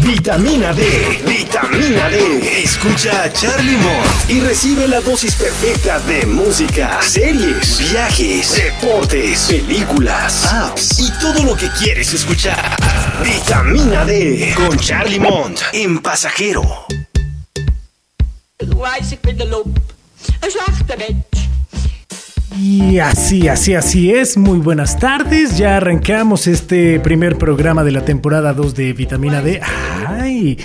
Vitamina D, vitamina D. Escucha a Charlie Mott y recibe la dosis perfecta de música, series, viajes, deportes, películas, apps y todo lo que quieres escuchar. Vitamina D con Charlie Mont en Pasajero. Y así, así, así es. Muy buenas tardes. Ya arrancamos este primer programa de la temporada 2 de Vitamina D. Ay,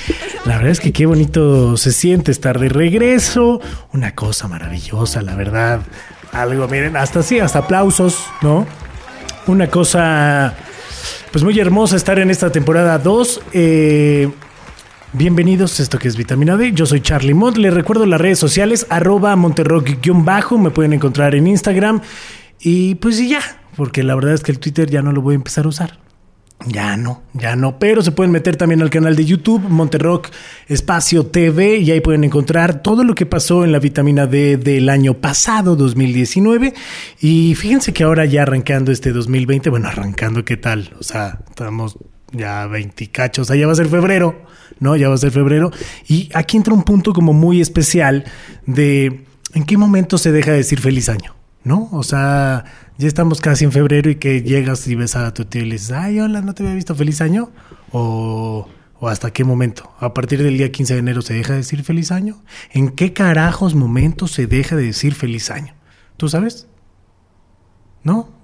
la verdad es que qué bonito se siente estar de regreso. Una cosa maravillosa, la verdad. Algo, miren, hasta así, hasta aplausos, ¿no? Una cosa, pues muy hermosa estar en esta temporada 2. Eh, Bienvenidos a esto que es Vitamina D. Yo soy Charlie Mott. Les recuerdo las redes sociales, arroba monterrock-bajo. Me pueden encontrar en Instagram. Y pues y ya, porque la verdad es que el Twitter ya no lo voy a empezar a usar. Ya no, ya no, pero se pueden meter también al canal de YouTube, Monterrock Espacio TV, y ahí pueden encontrar todo lo que pasó en la vitamina D del año pasado, 2019. Y fíjense que ahora ya arrancando este 2020, bueno, arrancando, ¿qué tal? O sea, estamos ya 20 cachos, o sea, ya va a ser febrero, ¿no? Ya va a ser febrero. Y aquí entra un punto como muy especial de en qué momento se deja de decir feliz año, ¿no? O sea, ya estamos casi en febrero y que llegas y ves a tu tío y le dices, ay, hola, ¿no te había visto feliz año? O, o hasta qué momento. A partir del día 15 de enero se deja de decir feliz año. ¿En qué carajos momentos se deja de decir feliz año? ¿Tú sabes? ¿No?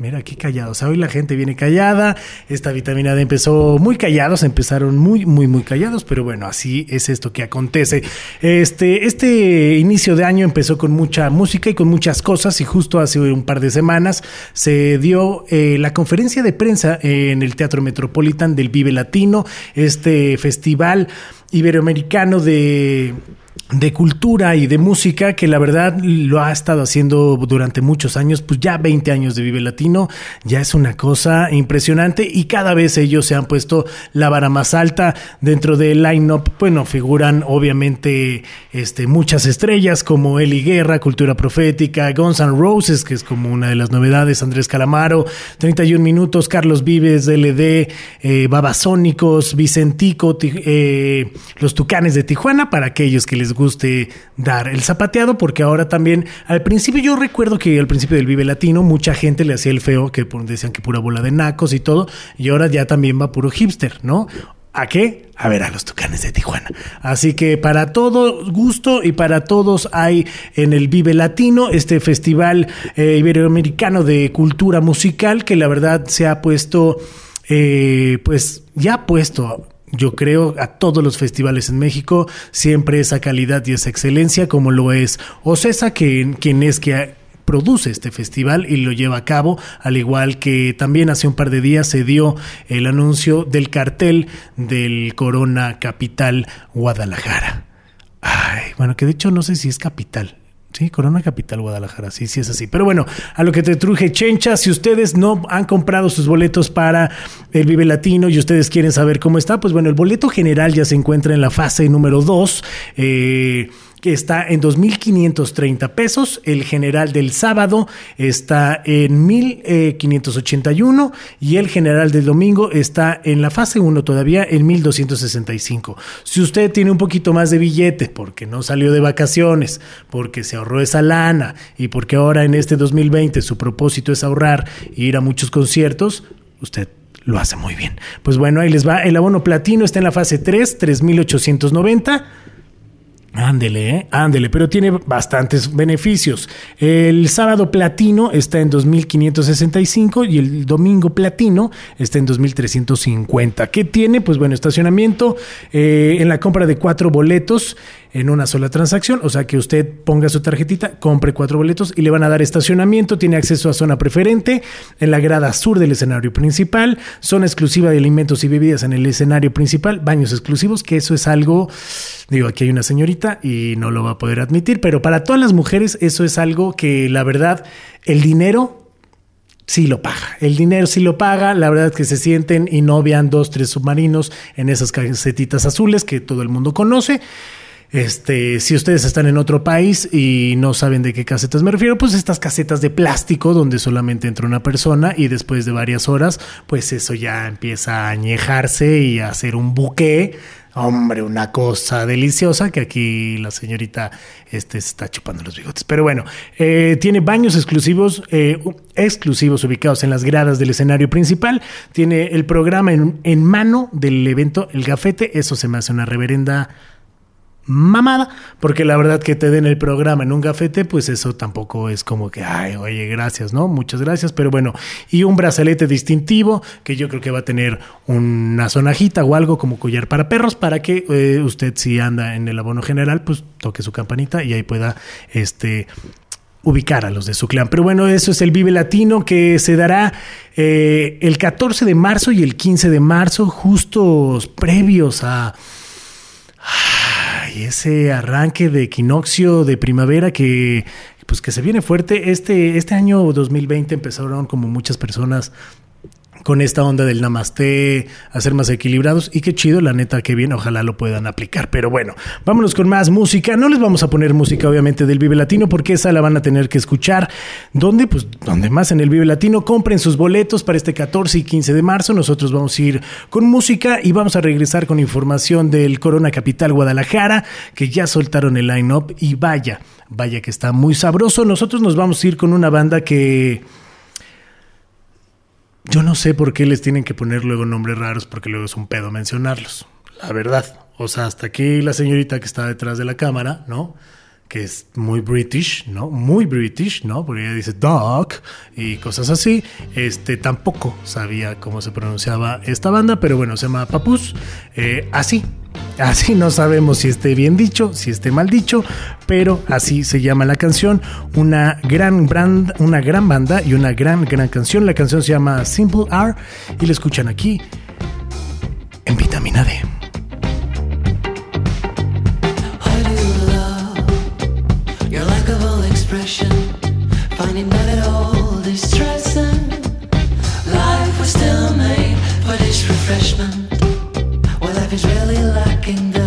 Mira, aquí callados. Hoy la gente viene callada. Esta vitamina D empezó muy callados, empezaron muy, muy, muy callados, pero bueno, así es esto que acontece. Este, este inicio de año empezó con mucha música y con muchas cosas, y justo hace un par de semanas se dio eh, la conferencia de prensa en el Teatro Metropolitan del Vive Latino, este festival iberoamericano de de cultura y de música que la verdad lo ha estado haciendo durante muchos años, pues ya 20 años de Vive Latino, ya es una cosa impresionante y cada vez ellos se han puesto la vara más alta. Dentro del line-up, bueno, figuran obviamente este, muchas estrellas como Eli Guerra, Cultura Profética, Guns N' Roses, que es como una de las novedades, Andrés Calamaro, 31 Minutos, Carlos Vives, DLD, eh, Babasónicos, Vicentico, eh, Los Tucanes de Tijuana, para aquellos que les guste dar el zapateado, porque ahora también, al principio yo recuerdo que al principio del Vive Latino mucha gente le hacía el feo, que decían que pura bola de nacos y todo, y ahora ya también va puro hipster, ¿no? ¿A qué? A ver, a los tucanes de Tijuana. Así que para todo gusto y para todos hay en el Vive Latino, este festival eh, iberoamericano de cultura musical que la verdad se ha puesto, eh, pues ya ha puesto yo creo a todos los festivales en México, siempre esa calidad y esa excelencia, como lo es Ocesa, que, quien es que produce este festival y lo lleva a cabo, al igual que también hace un par de días se dio el anuncio del cartel del Corona Capital Guadalajara. Ay, bueno, que de hecho no sé si es capital, Sí, Corona Capital Guadalajara, sí, sí es así. Pero bueno, a lo que te truje Chencha, si ustedes no han comprado sus boletos para el Vive Latino y ustedes quieren saber cómo está, pues bueno, el boleto general ya se encuentra en la fase número 2. Eh, que está en 2.530 pesos. El general del sábado está en 1.581 y el general del domingo está en la fase 1 todavía en 1.265. Si usted tiene un poquito más de billete porque no salió de vacaciones, porque se ahorró esa lana y porque ahora en este 2020 su propósito es ahorrar e ir a muchos conciertos, usted lo hace muy bien. Pues bueno, ahí les va. El abono platino está en la fase 3, 3.890. Ándele, ¿eh? ándele, pero tiene bastantes beneficios. El sábado platino está en 2.565 y el domingo platino está en 2.350. ¿Qué tiene? Pues bueno, estacionamiento eh, en la compra de cuatro boletos en una sola transacción, o sea que usted ponga su tarjetita, compre cuatro boletos y le van a dar estacionamiento, tiene acceso a zona preferente en la grada sur del escenario principal, zona exclusiva de alimentos y bebidas en el escenario principal, baños exclusivos, que eso es algo, digo, aquí hay una señorita y no lo va a poder admitir, pero para todas las mujeres eso es algo que la verdad, el dinero sí lo paga. El dinero sí lo paga. La verdad es que se sienten y no vean dos, tres submarinos en esas casetitas azules que todo el mundo conoce. Este, si ustedes están en otro país y no saben de qué casetas me refiero, pues estas casetas de plástico donde solamente entra una persona y después de varias horas, pues eso ya empieza a añejarse y a hacer un buque Hombre, una cosa deliciosa que aquí la señorita este, está chupando los bigotes. Pero bueno, eh, tiene baños exclusivos, eh, exclusivos ubicados en las gradas del escenario principal. Tiene el programa en, en mano del evento El Gafete. Eso se me hace una reverenda mamada, porque la verdad que te den el programa en un gafete, pues eso tampoco es como que, ay, oye, gracias, ¿no? Muchas gracias, pero bueno, y un brazalete distintivo que yo creo que va a tener una sonajita o algo como collar para perros para que eh, usted si anda en el abono general, pues toque su campanita y ahí pueda, este ubicar a los de su clan. Pero bueno, eso es el Vive Latino que se dará eh, el 14 de marzo y el 15 de marzo, justos previos a ese arranque de equinoccio de primavera que pues que se viene fuerte. Este, este año 2020 empezaron como muchas personas con esta onda del namaste, a ser más equilibrados y qué chido, la neta, que bien, ojalá lo puedan aplicar. Pero bueno, vámonos con más música. No les vamos a poner música, obviamente, del Vive Latino, porque esa la van a tener que escuchar. ¿Dónde? Pues donde más en el Vive Latino. Compren sus boletos para este 14 y 15 de marzo. Nosotros vamos a ir con música y vamos a regresar con información del Corona Capital Guadalajara, que ya soltaron el line-up y vaya, vaya que está muy sabroso. Nosotros nos vamos a ir con una banda que yo no sé por qué les tienen que poner luego nombres raros porque luego es un pedo mencionarlos. La verdad. O sea, hasta aquí la señorita que está detrás de la cámara, ¿no? que es muy british, ¿no? Muy british, ¿no? Porque ella dice dog y cosas así. Este tampoco sabía cómo se pronunciaba esta banda, pero bueno, se llama Papus. Eh, así, así no sabemos si esté bien dicho, si esté mal dicho, pero así se llama la canción. Una gran una gran banda y una gran, gran canción. La canción se llama Simple R y la escuchan aquí en Vitamina D. refreshment. Dust,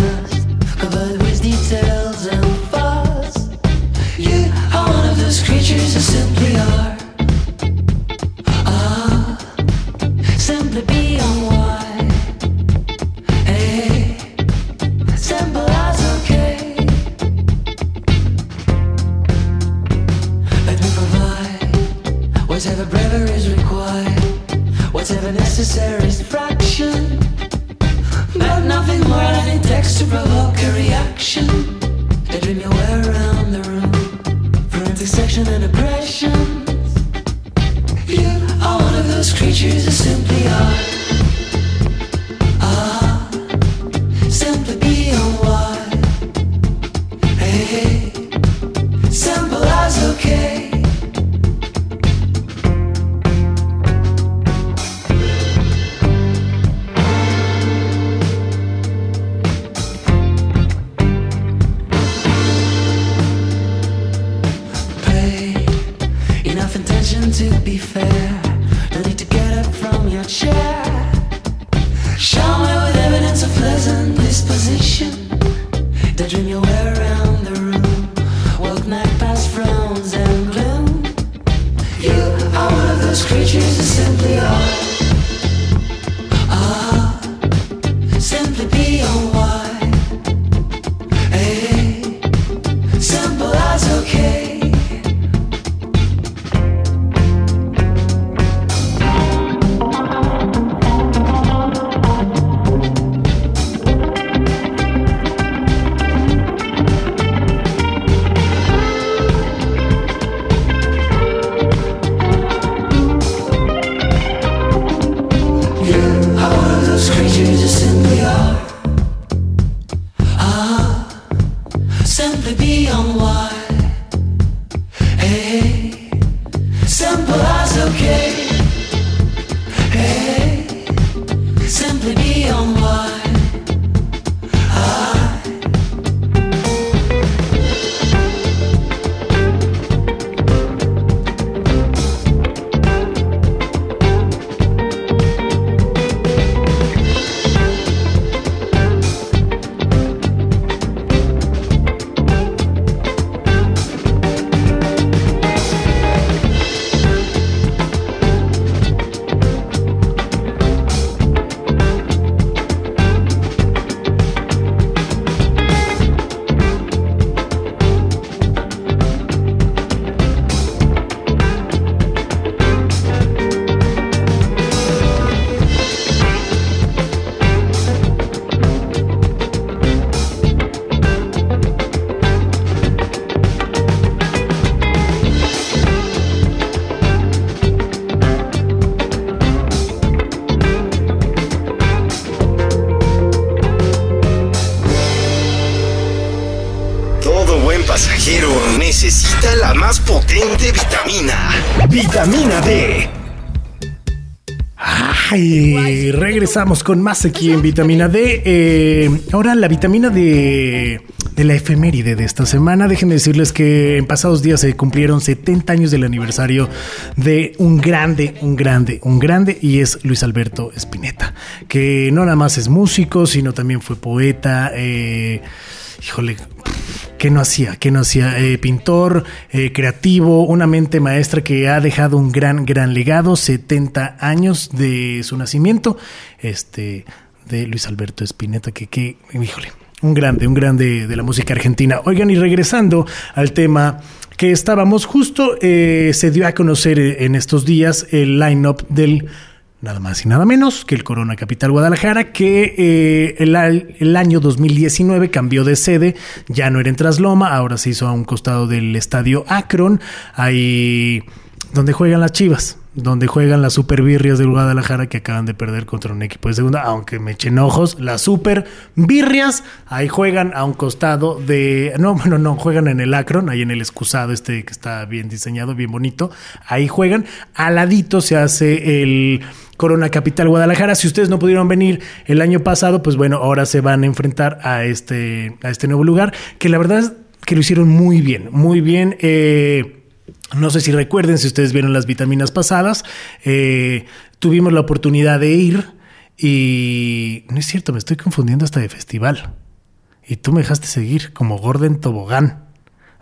potente vitamina. Vitamina D. Ay, regresamos con más aquí en Vitamina D. Eh, ahora la vitamina D de la efeméride de esta semana. Déjenme decirles que en pasados días se cumplieron 70 años del aniversario de un grande, un grande, un grande, y es Luis Alberto Spinetta, que no nada más es músico, sino también fue poeta. eh, híjole, ¿qué no hacía? ¿Qué no hacía? Eh, pintor, eh, creativo, una mente maestra que ha dejado un gran, gran legado, 70 años de su nacimiento, este, de Luis Alberto Spinetta, que, que, híjole, un grande, un grande de la música argentina. Oigan, y regresando al tema que estábamos justo, eh, se dio a conocer eh, en estos días el line-up del nada más y nada menos que el Corona Capital Guadalajara, que eh, el, año 2019 cambió de sede, ya no era en Trasloma, ahora se hizo a un costado del estadio Akron, ahí donde juegan las Chivas, donde juegan las Super Birrias del Guadalajara que acaban de perder contra un equipo de segunda, aunque me echen ojos, las Super Birrias, ahí juegan a un costado de, no, bueno, no, juegan en el Akron, ahí en el excusado este que está bien diseñado, bien bonito, ahí juegan, al se hace el Corona Capital Guadalajara. Si ustedes no pudieron venir el año pasado, pues bueno, ahora se van a enfrentar a este, a este nuevo lugar, que la verdad es que lo hicieron muy bien, muy bien. Eh, no sé si recuerden, si ustedes vieron las vitaminas pasadas, eh, tuvimos la oportunidad de ir y no es cierto, me estoy confundiendo hasta de festival. Y tú me dejaste seguir como Gordon Tobogán.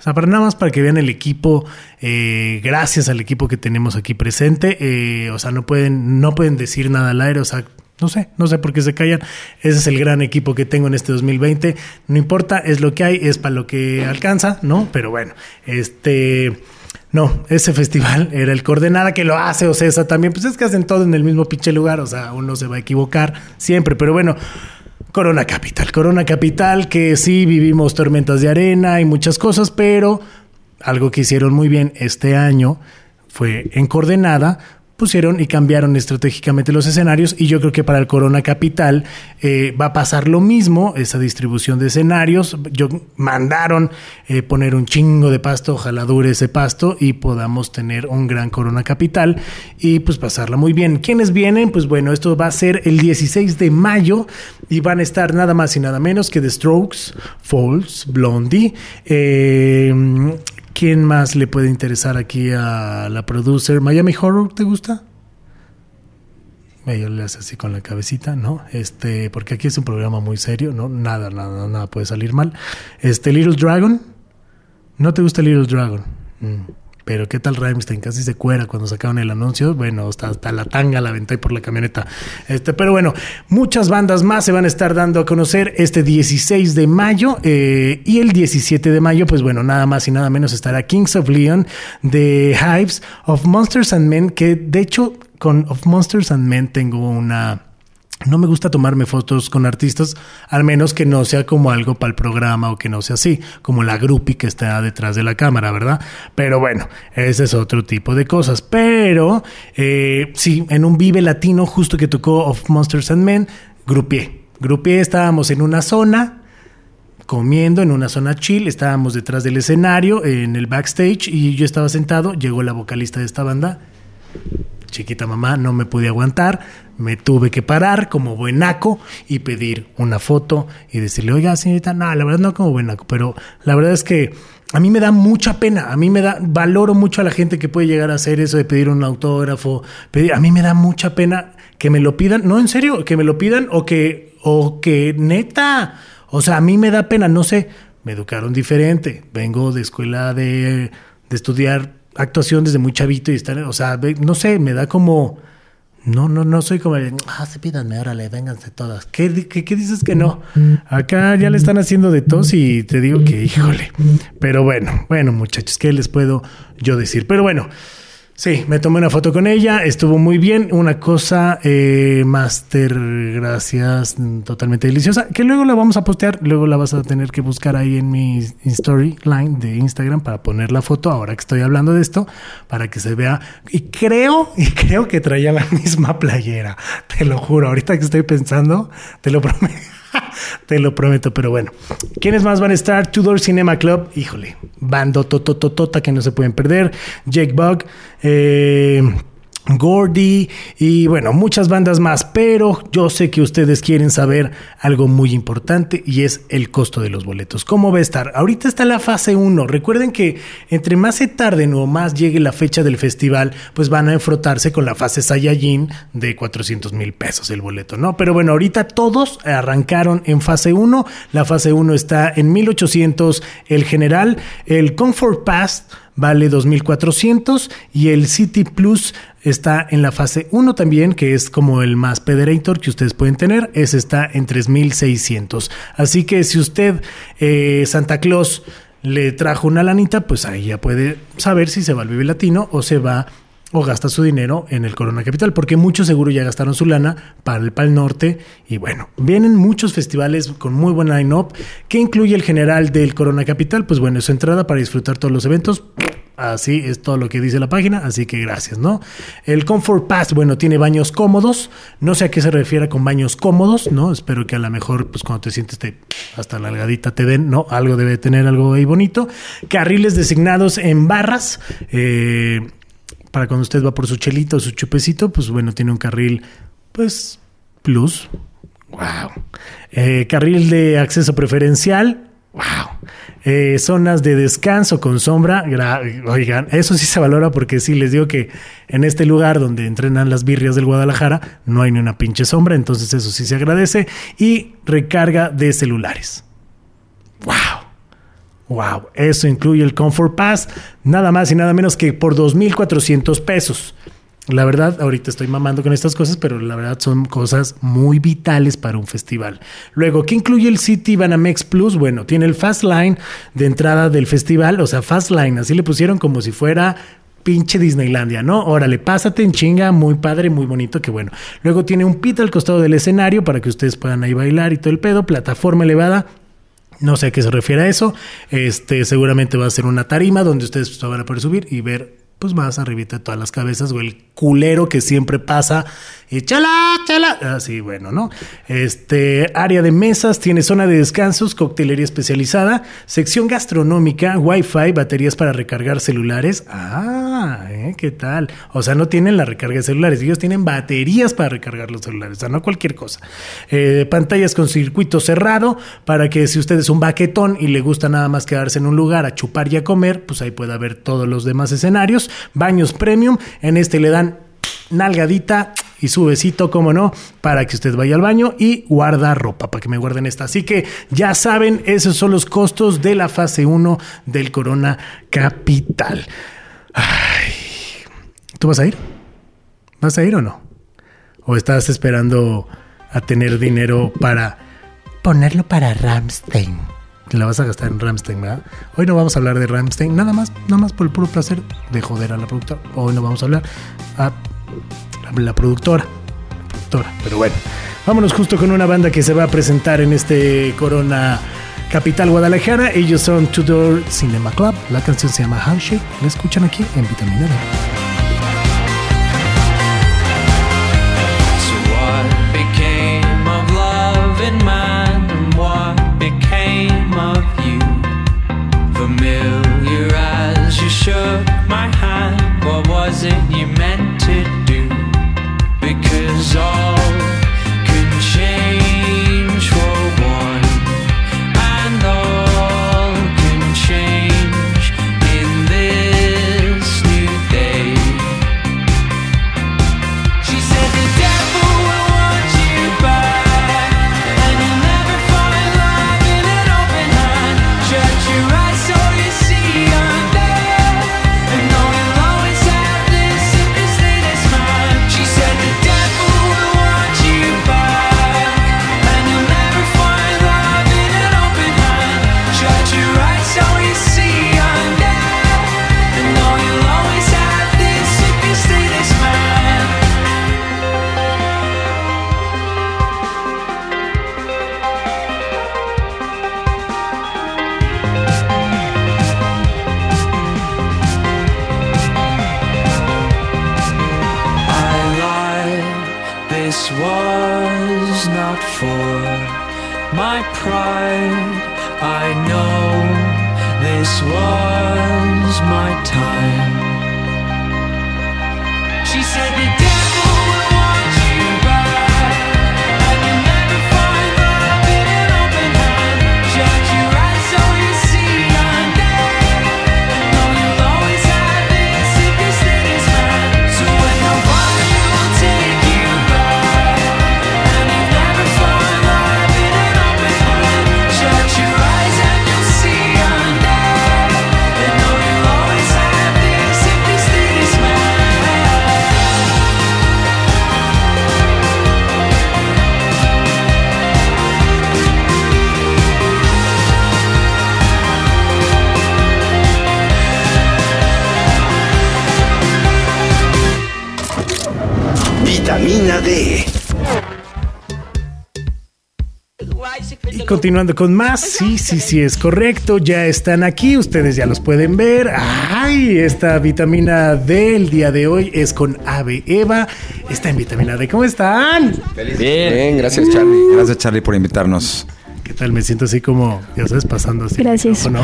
O sea, para nada más para que vean el equipo, eh, gracias al equipo que tenemos aquí presente, eh, o sea, no pueden, no pueden decir nada al aire, o sea, no sé, no sé por qué se callan. Ese es el gran equipo que tengo en este 2020. No importa, es lo que hay, es para lo que alcanza, ¿no? Pero bueno, este... No, ese festival era el Coordenada que lo hace Ocesa también. Pues es que hacen todo en el mismo pinche lugar, o sea, uno se va a equivocar siempre, pero bueno. Corona Capital, Corona Capital, que sí vivimos tormentas de arena y muchas cosas, pero algo que hicieron muy bien este año fue en coordenada pusieron y cambiaron estratégicamente los escenarios y yo creo que para el Corona Capital eh, va a pasar lo mismo, esa distribución de escenarios. Yo mandaron eh, poner un chingo de pasto, ojalá dure ese pasto y podamos tener un gran Corona Capital y pues pasarla muy bien. ¿Quiénes vienen? Pues bueno, esto va a ser el 16 de mayo y van a estar nada más y nada menos que The Strokes, Falls, Blondie, eh, ¿Quién más le puede interesar aquí a la producer? ¿Miami Horror te gusta? Ella le hace así con la cabecita, ¿no? Este, porque aquí es un programa muy serio, ¿no? Nada, nada, nada puede salir mal. Este, Little Dragon. ¿No te gusta Little Dragon? Mm. Pero qué tal Rammstein, casi se cuera cuando sacaron el anuncio. Bueno, hasta, hasta la tanga la aventé por la camioneta. Este, pero bueno, muchas bandas más se van a estar dando a conocer este 16 de mayo. eh, y el 17 de mayo, pues bueno, nada más y nada menos estará Kings of Leon de Hives of Monsters and Men. Que de hecho, con Of Monsters and Men tengo una. No me gusta tomarme fotos con artistas, al menos que no sea como algo para el programa o que no sea así, como la groupie que está detrás de la cámara, ¿verdad? Pero bueno, ese es otro tipo de cosas. Pero eh, sí, en un Vive Latino justo que tocó Of Monsters and Men, grupié. Grupié, estábamos en una zona comiendo en una zona chill, estábamos detrás del escenario, en el backstage, y yo estaba sentado, llegó la vocalista de esta banda, chiquita mamá, no me pude aguantar, me tuve que parar como buenaco y pedir una foto y decirle, oiga, señorita, no, la verdad no como buenaco, pero la verdad es que a mí me da mucha pena, a mí me da, valoro mucho a la gente que puede llegar a hacer eso de pedir un autógrafo, pedir, a mí me da mucha pena que me lo pidan, no en serio, que me lo pidan o que, o que neta, o sea, a mí me da pena, no sé, me educaron diferente, vengo de escuela de, de estudiar actuación desde muy chavito y estar, o sea, no sé, me da como, no, no, no soy como, el, ah, sí, pídanme, órale, vénganse todas. ¿Qué, qué, qué dices que no? Acá ya le están haciendo de tos y te digo que, híjole. Pero bueno, bueno, muchachos, ¿qué les puedo yo decir? Pero bueno. Sí, me tomé una foto con ella, estuvo muy bien. Una cosa, eh, Master, gracias, totalmente deliciosa. Que luego la vamos a postear, luego la vas a tener que buscar ahí en mi storyline de Instagram para poner la foto ahora que estoy hablando de esto, para que se vea. Y creo, y creo que traía la misma playera, te lo juro. Ahorita que estoy pensando, te lo prometo. Te lo prometo, pero bueno. ¿Quiénes más van a estar? Tudor Cinema Club, híjole, bando totototota que no se pueden perder. Jake Bug, eh, Gordy y bueno, muchas bandas más, pero yo sé que ustedes quieren saber algo muy importante y es el costo de los boletos. ¿Cómo va a estar? Ahorita está la fase 1. Recuerden que entre más se tarden o más llegue la fecha del festival, pues van a enfrotarse con la fase Saiyajin de 400 mil pesos el boleto, ¿no? Pero bueno, ahorita todos arrancaron en fase 1. La fase 1 está en 1800 el general, el Comfort Pass vale 2400 y el City Plus está en la fase 1 también, que es como el más pederator que ustedes pueden tener, ese está en 3600. Así que si usted, eh, Santa Claus, le trajo una lanita, pues ahí ya puede saber si se va al Vive Latino o se va o gasta su dinero en el Corona Capital, porque muchos seguro ya gastaron su lana para el Pal Norte. Y bueno, vienen muchos festivales con muy buen line-up. ¿Qué incluye el general del Corona Capital? Pues bueno, es su entrada para disfrutar todos los eventos. Así es todo lo que dice la página, así que gracias, ¿no? El Comfort Pass, bueno, tiene baños cómodos. No sé a qué se refiere con baños cómodos, ¿no? Espero que a lo mejor, pues cuando te sientes te, hasta la algadita te den, ¿no? Algo debe tener algo ahí bonito. Carriles designados en barras. Eh, para cuando usted va por su chelito, su chupecito, pues bueno, tiene un carril, pues, plus. Wow. Eh, carril de acceso preferencial. Wow. Eh, zonas de descanso con sombra. Oigan, eso sí se valora porque sí, les digo que en este lugar donde entrenan las birrias del Guadalajara no hay ni una pinche sombra, entonces eso sí se agradece. Y recarga de celulares. Wow. Wow, eso incluye el Comfort Pass, nada más y nada menos que por 2.400 pesos. La verdad, ahorita estoy mamando con estas cosas, pero la verdad son cosas muy vitales para un festival. Luego, ¿qué incluye el City Banamex Plus? Bueno, tiene el Fast Line de entrada del festival, o sea, Fast Line, así le pusieron como si fuera pinche Disneylandia, ¿no? Órale, pásate en chinga, muy padre, muy bonito, que bueno. Luego tiene un pit al costado del escenario para que ustedes puedan ahí bailar y todo el pedo, plataforma elevada, no sé a qué se refiere a eso. Este, seguramente va a ser una tarima donde ustedes se van a poder subir y ver pues más arribita de todas las cabezas o el culero que siempre pasa y chala, chala. Así, bueno, ¿no? Este, área de mesas, tiene zona de descansos, coctelería especializada, sección gastronómica, wifi, baterías para recargar celulares. Ah, ¿eh? ¿qué tal? O sea, no tienen la recarga de celulares, ellos tienen baterías para recargar los celulares, o sea, no cualquier cosa. Eh, pantallas con circuito cerrado para que si usted es un baquetón y le gusta nada más quedarse en un lugar a chupar y a comer, pues ahí pueda ver todos los demás escenarios. Baños premium, en este le dan nalgadita y su besito, como no, para que usted vaya al baño y guarda ropa, para que me guarden esta. Así que ya saben, esos son los costos de la fase 1 del Corona Capital. Ay, ¿Tú vas a ir? ¿Vas a ir o no? ¿O estás esperando a tener dinero para ponerlo para Ramstein? Te la vas a gastar en Ramstein, ¿verdad? Hoy no vamos a hablar de Ramstein, nada más, nada más por el puro placer de joder a la productora. Hoy no vamos a hablar a la productora, la productora. Pero bueno, vámonos justo con una banda que se va a presentar en este Corona Capital Guadalajara. Ellos son Tudor Cinema Club. La canción se llama Handshake. La escuchan aquí en Vitamina D. This was not for my pride. I know this was my time. She said the Vitamina D. Y continuando con más, sí, sí, sí, es correcto, ya están aquí, ustedes ya los pueden ver. Ay, esta vitamina D el día de hoy es con Ave Eva, está en vitamina D, ¿cómo están? Bien, gracias Charlie. Gracias Charlie por invitarnos. ¿Qué tal? Me siento así como, ya sabes, pasando así. Gracias. ¿no?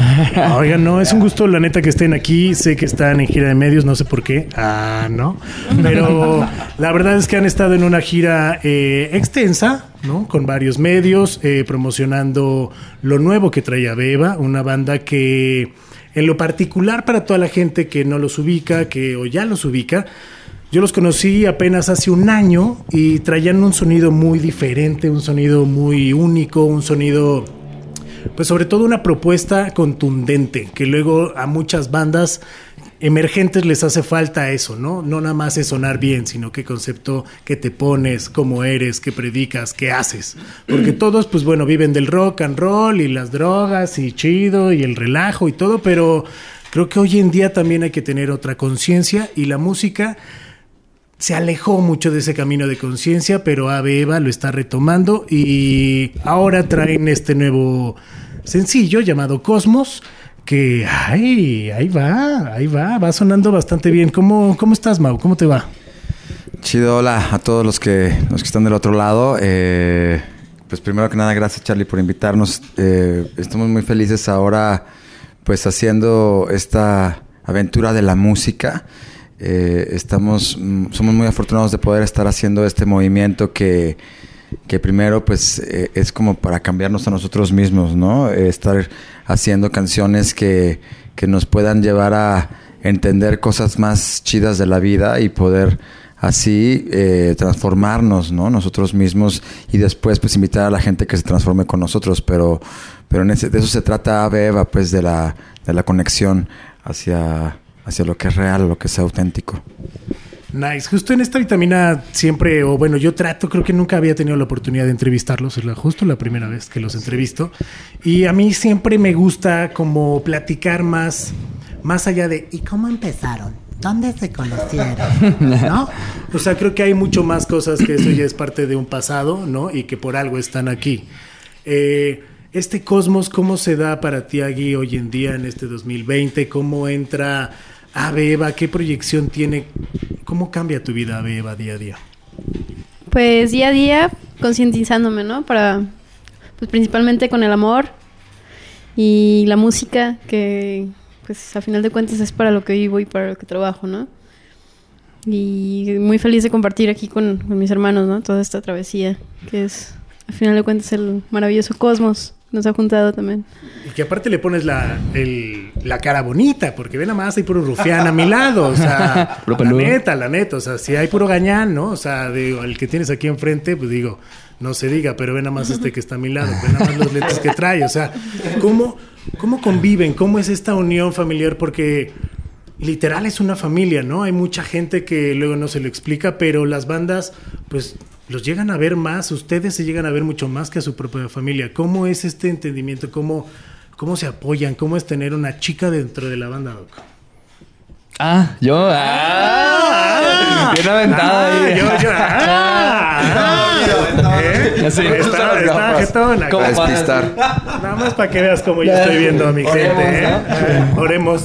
Oigan, no, es un gusto, la neta, que estén aquí. Sé que están en gira de medios, no sé por qué. Ah, no. Pero la verdad es que han estado en una gira eh, extensa, ¿no? Con varios medios, eh, promocionando lo nuevo que traía Beba, una banda que, en lo particular, para toda la gente que no los ubica, que o ya los ubica, yo los conocí apenas hace un año y traían un sonido muy diferente, un sonido muy único, un sonido, pues sobre todo una propuesta contundente, que luego a muchas bandas emergentes les hace falta eso, ¿no? No nada más es sonar bien, sino qué concepto que te pones, cómo eres, qué predicas, qué haces. Porque todos, pues bueno, viven del rock and roll y las drogas y chido y el relajo y todo, pero creo que hoy en día también hay que tener otra conciencia y la música se alejó mucho de ese camino de conciencia, pero Ave Eva lo está retomando y ahora traen este nuevo sencillo llamado Cosmos, que ay, ahí va, ahí va, va sonando bastante bien. ¿Cómo, cómo estás, Mau? ¿Cómo te va? Chido, hola a todos los que, los que están del otro lado. Eh, pues primero que nada, gracias Charlie por invitarnos. Eh, estamos muy felices ahora pues haciendo esta aventura de la música. Eh, estamos, mm, somos muy afortunados de poder estar haciendo este movimiento que, que primero pues eh, es como para cambiarnos a nosotros mismos, ¿no? Eh, estar haciendo canciones que, que nos puedan llevar a entender cosas más chidas de la vida y poder así transformarnos, ¿no? Nosotros mismos y después pues invitar a la gente que se transforme con nosotros, pero, pero en ese- de eso se trata Ave Eva, pues de la, de la conexión hacia, hacia lo que es real, lo que es auténtico. Nice. Justo en esta vitamina siempre, o bueno, yo trato, creo que nunca había tenido la oportunidad de entrevistarlos, es la, justo la primera vez que los entrevisto. Y a mí siempre me gusta como platicar más, más allá de, ¿y cómo empezaron? ¿Dónde se conocieron? ¿No? O sea, creo que hay mucho más cosas que eso ya es parte de un pasado, ¿no? Y que por algo están aquí. Eh, este cosmos, ¿cómo se da para ti, Agui, hoy en día, en este 2020? ¿Cómo entra Ave Eva? ¿Qué proyección tiene? ¿Cómo cambia tu vida, Ave Eva, día a día? Pues día a día concientizándome, ¿no? Para, pues principalmente con el amor y la música, que pues a final de cuentas es para lo que vivo y para lo que trabajo, ¿no? Y muy feliz de compartir aquí con, con mis hermanos, ¿no? Toda esta travesía, que es a final de cuentas el maravilloso cosmos nos ha juntado también. Y que aparte le pones la, el- la cara bonita, porque ve nada más hay puro rufián a mi lado, o sea, Puro la neta, la neta, o sea, si hay puro gañán, ¿no? O sea, digo, el que tienes aquí enfrente, pues digo, no se diga, pero ve nada más este que está a mi lado, ve nada más los lentes que trae, o sea, ¿cómo, cómo conviven? ¿Cómo es esta unión familiar? Porque literal es una familia, ¿no? Hay mucha gente que luego no se lo explica, pero las bandas, pues los llegan a ver más, ustedes se llegan a ver mucho más que a su propia familia. ¿Cómo es este entendimiento? ¿Cómo, cómo se apoyan? ¿Cómo es tener una chica dentro de la banda, Doc? Ah, yo. Ah, bien aventado Ah, ahí. yo, yo, ah, ah, ¿eh? Así, Está-. ¿Cómo Para despistar. Nada más para que veas cómo yo estoy viendo a mi gente. Oremos, ¿eh? ¿no? Eh, Oremos.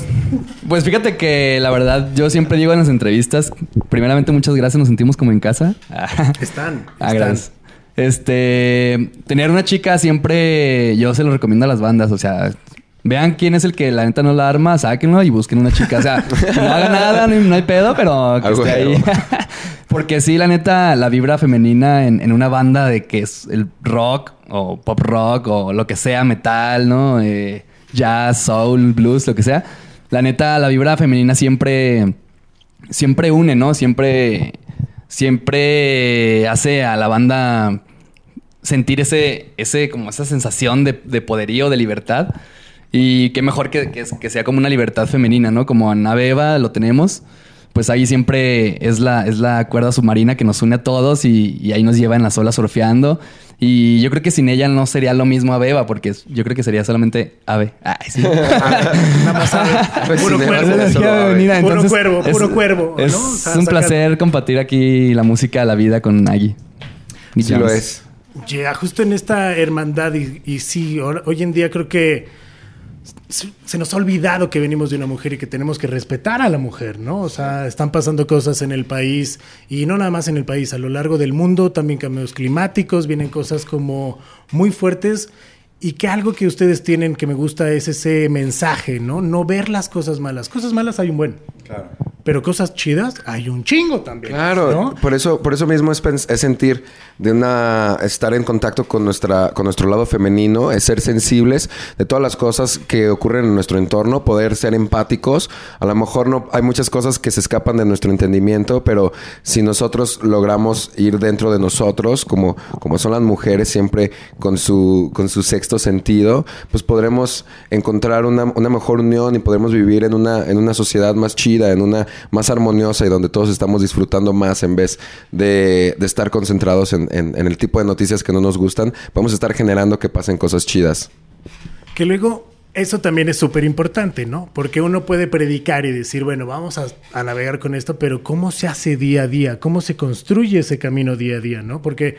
Pues fíjate que la verdad, yo siempre digo en las entrevistas, primeramente muchas gracias, nos sentimos como en casa. Están. Ah, gracias. Este, tener una chica siempre, yo se lo recomiendo a las bandas, o sea, vean quién es el que la neta no la arma, sáquenlo y busquen una chica, o sea, no haga nada, no, hay- no hay pedo, pero que Ah, esté ahí. Porque sí, la neta, la vibra femenina en, en una banda de que es el rock o pop rock o lo que sea, metal, ¿no? Eh, jazz, soul, blues, lo que sea. La neta, la vibra femenina siempre, siempre une, ¿no? Siempre, siempre hace a la banda sentir ese, ese, como esa sensación de, de poderío, de libertad. Y qué mejor que, que, que sea como una libertad femenina, ¿no? Como en Aveva lo tenemos. Pues ahí siempre es la, es la cuerda submarina que nos une a todos y, y ahí nos lleva en las olas surfeando. Y yo creo que sin ella no sería lo mismo Aveva, porque yo creo que sería solamente Ave. Ay, sí. Nada más. Pues puro cuervo. Puro entonces cuervo, es- puro cuervo, ¿no? Es O sea, un placer compartir aquí la música, la vida con Aggie. Y Sí lo es. Ya, justo en esta hermandad, y, y sí, hoy en día creo que se nos ha olvidado que venimos de una mujer y que tenemos que respetar a la mujer, ¿no? O sea, están pasando cosas en el país y no nada más en el país, a lo largo del mundo, también cambios climáticos, vienen cosas como muy fuertes y que algo que ustedes tienen que me gusta es ese mensaje, ¿no? No ver las cosas malas. Cosas malas hay un buen. Claro. Pero cosas chidas hay un chingo también. Claro, ¿no? por eso, por eso mismo es, es sentir de una estar en contacto con nuestra, con nuestro lado femenino, es ser sensibles de todas las cosas que ocurren en nuestro entorno, poder ser empáticos. A lo mejor no hay muchas cosas que se escapan de nuestro entendimiento, pero si nosotros logramos ir dentro de nosotros, como, como son las mujeres siempre con su, con su sexto sentido, pues podremos encontrar una, una mejor unión y podremos vivir en una, en una sociedad más chida, en una más armoniosa y donde todos estamos disfrutando más en vez de, estar concentrados en, en- en el tipo de noticias que no nos gustan, vamos a estar generando que pasen cosas chidas. Que luego eso también es súper importante, ¿no? Porque uno puede predicar y decir, bueno, vamos a, a navegar con esto, pero ¿cómo se hace día a día? ¿Cómo se construye ese camino día a día, ¿no? Porque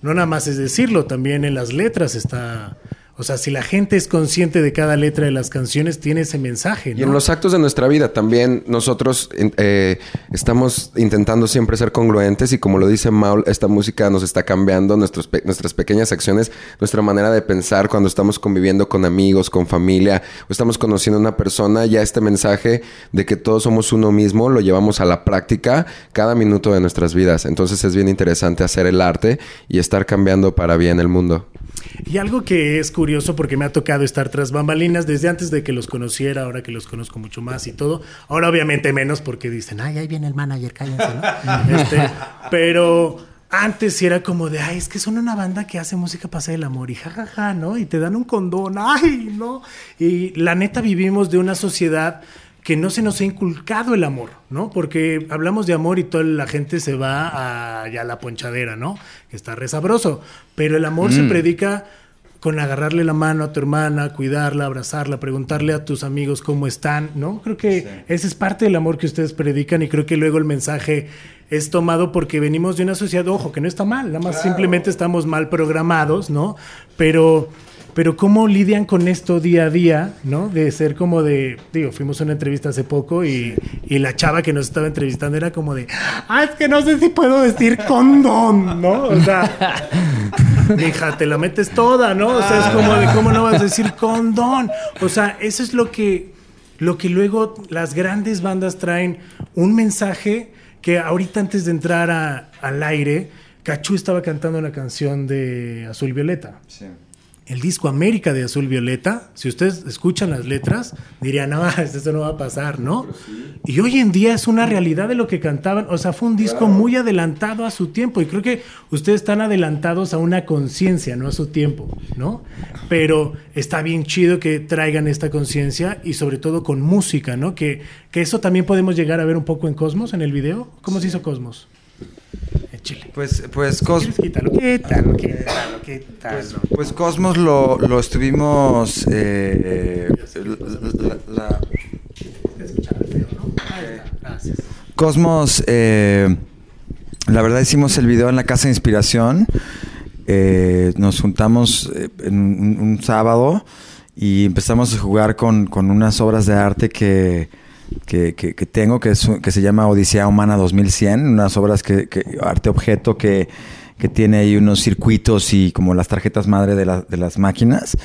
no nada más es decirlo, también en las letras está... O sea, si la gente es consciente de cada letra de las canciones, tiene ese mensaje, ¿no? Y en los actos de nuestra vida también nosotros eh, estamos intentando siempre ser congruentes y como lo dice Maul, esta música nos está cambiando nuestros pe- nuestras pequeñas acciones, nuestra manera de pensar cuando estamos conviviendo con amigos, con familia o estamos conociendo a una persona, ya este mensaje de que todos somos uno mismo lo llevamos a la práctica cada minuto de nuestras vidas. Entonces es bien interesante hacer el arte y estar cambiando para bien el mundo. Y algo que es curioso porque me ha tocado estar tras bambalinas desde antes de que los conociera, ahora que los conozco mucho más y todo. Ahora obviamente menos porque dicen, ay, ahí viene el manager, cállense, ¿no? Este, pero antes sí era como de, ay, es que son una banda que hace música para hacer el amor y jajaja, ¿no? Y te dan un condón, ay, ¿no? Y la neta vivimos de una sociedad que no se nos ha inculcado el amor, ¿no? Porque hablamos de amor y toda la gente se va a, ya a la ponchadera, ¿no? Que está re sabroso. Pero el amor se predica con agarrarle la mano a tu hermana, cuidarla, abrazarla, preguntarle a tus amigos cómo están, ¿no? Creo que ese es parte del amor que ustedes predican y creo que luego el mensaje es tomado porque venimos de una sociedad, ojo, que no está mal, nada más simplemente estamos mal programados, ¿no? Pero pero cómo lidian con esto día a día, ¿no? De ser como de, digo, fuimos a una entrevista hace poco y, y la chava que nos estaba entrevistando era como de, ah, es que no sé si puedo decir condón, ¿no? O sea, hija, te la metes toda, ¿no? O sea, es como de, ¿cómo no vas a decir condón? O sea, eso es lo que, lo que luego las grandes bandas traen, un mensaje que ahorita antes de entrar a- al aire, Cachú estaba cantando una canción de Azul Violeta el disco América de Azul Violeta, si ustedes escuchan las letras, dirían, no, esto no va a pasar, ¿no? Y hoy en día es una realidad de lo que cantaban, o sea, fue un disco muy adelantado a su tiempo y creo que ustedes están adelantados a una conciencia, no a su tiempo, ¿no? Pero está bien chido que traigan esta conciencia y sobre todo con música, ¿no? Que, que eso también podemos llegar a ver un poco en Cosmos, en el video. ¿Cómo se hizo Cosmos? Échale. Pues, pues, Si Cos- quieres, quítalo, quítalo, quítalo, quítalo. pues Cosmos lo, lo estuvimos... eh, la- la- la- Gracias. Cosmos, eh, la verdad hicimos el video en la Casa de Inspiración. Eh, nos juntamos eh, en un, un sábado y empezamos a jugar con, con unas obras de arte que, que, que- que tengo, que, es que se llama Odisea Humana 2100, unas obras que, que- arte objeto que, que tiene ahí unos circuitos y como las tarjetas madre de, la- de las máquinas.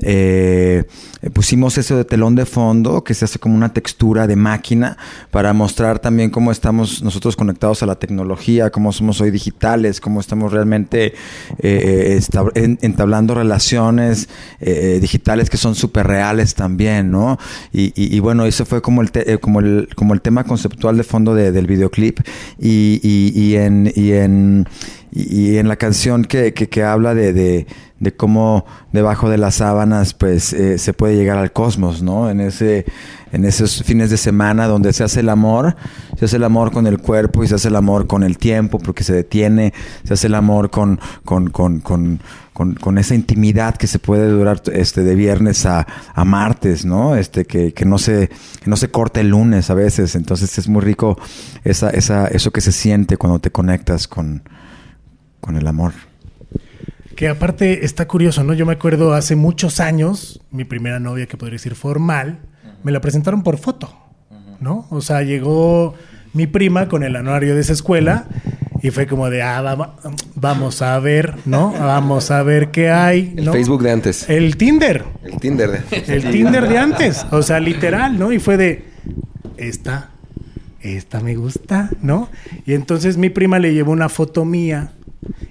Eh, pusimos eso de telón de fondo que se hace como una textura de máquina para mostrar también cómo estamos nosotros conectados a la tecnología, cómo somos hoy digitales, cómo estamos realmente eh, entablando relaciones eh, digitales que son súper reales también, ¿no? Y, bueno, eso fue como el, te- como el, como el tema conceptual de fondo de- del videoclip y, y- en... En y, en la canción que, que, habla de, de cómo debajo de las sábanas pues eh, se puede llegar al cosmos, ¿no? En ese en esos fines de semana donde se hace el amor, se hace el amor con el cuerpo y se hace el amor con el tiempo porque se detiene, se hace el amor con con, con, con, con, esa intimidad que se puede durar este de viernes a, a martes, ¿no? Este que, que no se que no se corta el lunes a veces, entonces es muy rico esa esa eso que se siente cuando te conectas con con el amor. Que aparte está curioso, ¿no? Yo me acuerdo hace muchos años, mi primera novia, que podría decir formal, me la presentaron por foto, ¿no? O sea, llegó mi prima con el anuario de esa escuela y fue como de, ah, vamos, vamos a ver, ¿no? Vamos a ver qué hay, El. Facebook de antes. El Tinder, El Tinder de... el Tinder de antes, o sea, literal, ¿no? Y fue de, esta, esta me gusta, ¿no? Y entonces mi prima le llevó una foto mía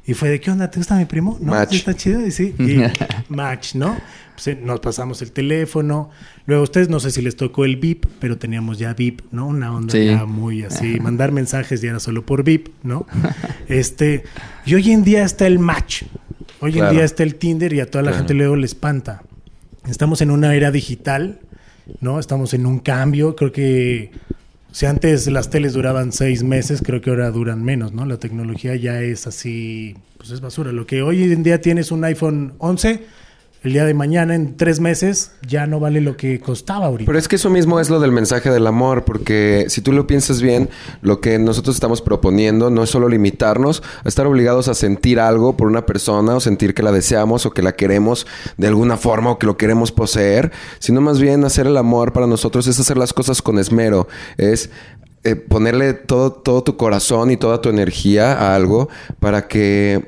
y fue de, ¿qué onda? ¿Te gusta mi primo? ¿No? Match. ¿Sí ¿Está chido? Y sí, y match, ¿no? Pues, eh, nos pasamos el teléfono. Luego a ustedes no sé si les tocó el VIP, pero teníamos ya VIP, ¿no? Una onda Sí. ya muy así. Mandar mensajes ya era solo por VIP, ¿no? Este, y hoy en día está el match. Hoy Claro. en día está el Tinder y a toda la Claro. gente luego le espanta. Estamos en una era digital, ¿no? Estamos en un cambio. Creo que si antes las teles duraban seis meses, creo que ahora duran menos, ¿no? La tecnología ya es así, pues es basura. Lo que hoy en día tienes un iPhone 11, el día de mañana, en tres meses, ya no vale lo que costaba ahorita. Pero es que eso mismo es lo del mensaje del amor, porque si tú lo piensas bien, lo que nosotros estamos proponiendo no es solo limitarnos a estar obligados a sentir algo por una persona o sentir que la deseamos o que la queremos de alguna forma o que lo queremos poseer, sino más bien hacer el amor para nosotros es hacer las cosas con esmero, es eh, ponerle todo, todo tu corazón y toda tu energía a algo para que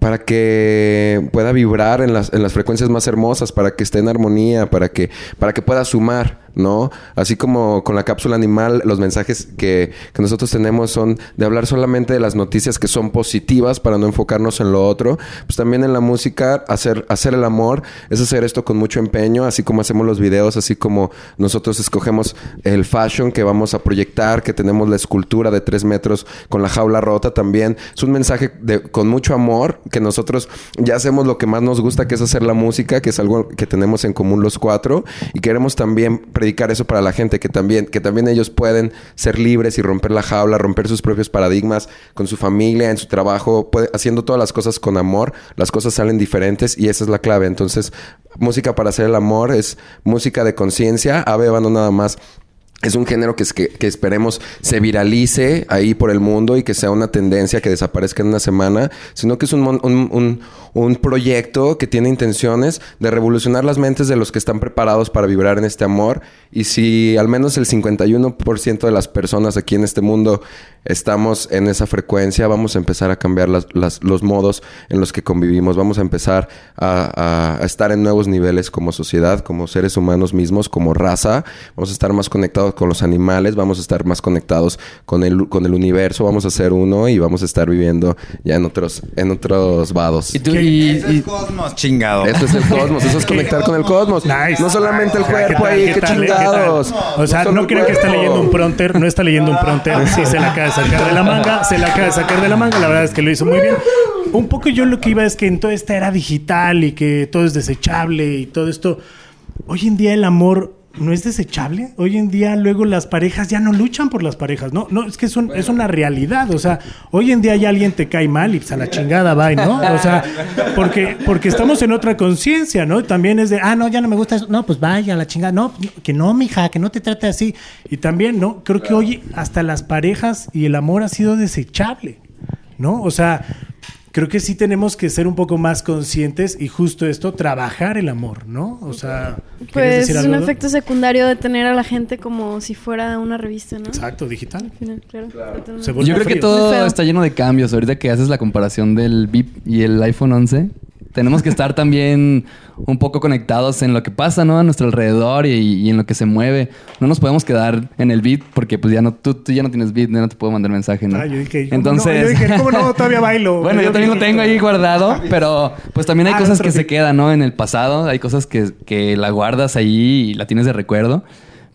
para que pueda vibrar en las, en las frecuencias más hermosas, para que esté en armonía, para que, para que pueda sumar, ¿no? Así como con la cápsula animal, los mensajes que, que nosotros tenemos son de hablar solamente de las noticias que son positivas para no enfocarnos en lo otro. Pues también en la música, hacer, hacer el amor es hacer esto con mucho empeño, así como hacemos los videos, así como nosotros escogemos el fashion que vamos a proyectar, que tenemos la escultura de tres metros con la jaula rota también. Es un mensaje de, con mucho amor que nosotros ya hacemos lo que más nos gusta, que es hacer la música, que es algo que tenemos en común los cuatro. Y queremos también predicar eso para la gente, que también, que también ellos pueden ser libres y romper la jaula, romper sus propios paradigmas con su familia, en su trabajo, puede- haciendo todas las cosas con amor. Las cosas salen diferentes y esa es la clave. Entonces, música para hacer el amor es música de conciencia. Ave no nada más es un género que, es que, que esperemos se viralice ahí por el mundo y que sea una tendencia que desaparezca en una semana, sino que es un, un, un- proyecto que tiene intenciones de revolucionar las mentes de los que están preparados para vibrar en este amor. Y si al menos el 51% de las personas aquí en este mundo estamos en esa frecuencia, vamos a empezar a cambiar las- los modos en los que convivimos, vamos a empezar a- a estar en nuevos niveles como sociedad, como seres humanos mismos, como raza, vamos a estar más conectados con los animales, vamos a estar más conectados con el, con el universo, vamos a ser uno y vamos a estar viviendo ya en otros, en otros vados. Y tú, y, Ese y- es cosmos, chingado. Esto es el cosmos, eso es conectar con el cosmos. Nice. No solamente el ¿Qué cuerpo ahí, qué chingados. O sea, no el creen que está cuerpo. leyendo un prompter, no está leyendo un prompter, sí se la acaba de sacar de la manga, se la acaba de sacar de la manga, la verdad es que lo hizo muy bien. Un poco yo lo que iba es que en toda esta era digital y que todo es desechable y todo esto, hoy en día el amor no es desechable. Hoy en día luego las parejas ya no luchan por las parejas, no, no, es que es, un- es una realidad, o sea, hoy en día ya alguien te cae mal y pues a la chingada va, ¿no? O sea, porque porque estamos en otra conciencia, ¿no? También es de, ah, no, ya no me gusta eso. No, pues vaya a la chingada. No, que no, mija, que no te trate así. Y también, ¿no? Creo que hoy hasta las parejas y el amor ha sido desechable, ¿no? O sea, creo que sí tenemos que ser un poco más conscientes y justo esto, trabajar el amor, ¿no? O sea, ¿quieres Pues decir es un efecto secundario de tener a la gente como si fuera una revista, ¿no? Exacto, digital. Al final, claro. totalmente. Se vuelve Yo creo que todo está lleno de cambios. Ahorita que haces la comparación del VIP y el iPhone 11, tenemos que estar también un poco conectados en lo que pasa, ¿no? A nuestro alrededor y, y en lo que se mueve. No nos podemos quedar en el beat porque pues ya no, tú, tú ya no tienes beat, ya no te puedo mandar mensaje, ¿no? Ah, yo dije, ¿cómo Entonces... no? Yo dije, ¿cómo no? Todavía bailo. bueno, yo también lo tengo ahí guardado, pero pues también hay Ah, cosas que se quedan, ¿no? En el pasado, hay cosas que, que la guardas ahí y la tienes de recuerdo,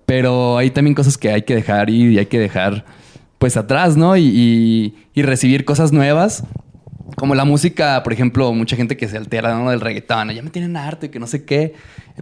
pero hay también cosas que hay que dejar ir y hay que dejar pues atrás, ¿no? Y, y- y recibir cosas nuevas. Como la música, por ejemplo, mucha gente que se altera ¿no? del reggaetón, ya me tienen harto y que no sé qué.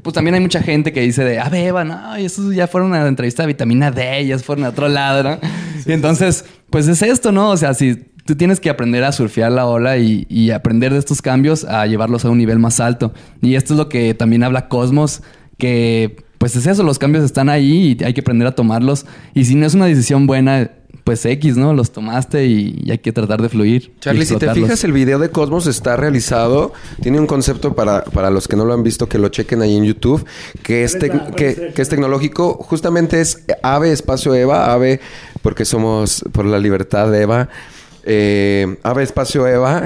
Pues también hay mucha gente que dice de, ah, beba, no, y esos ya fueron a la entrevista de vitamina D, ya fueron a otro lado, ¿no? y entonces, pues es esto, ¿no? O sea, si tú tienes que aprender a surfear la ola y, y aprender de estos cambios a llevarlos a un nivel más alto. Y esto es lo que también habla Cosmos, que pues es eso, los cambios están ahí y hay que aprender a tomarlos. Y si no es una decisión buena, pues X, ¿no? Los tomaste y, y hay que tratar de fluir. Charlie, si te fijas, el video de Cosmos está realizado. Tiene un concepto para, para los que no lo han visto, que lo chequen ahí en YouTube, que es, tec- que, que es tecnológico. Justamente es AVE Espacio Eva, AVE, porque somos por la libertad de Eva. Eh, AVE Espacio Eva.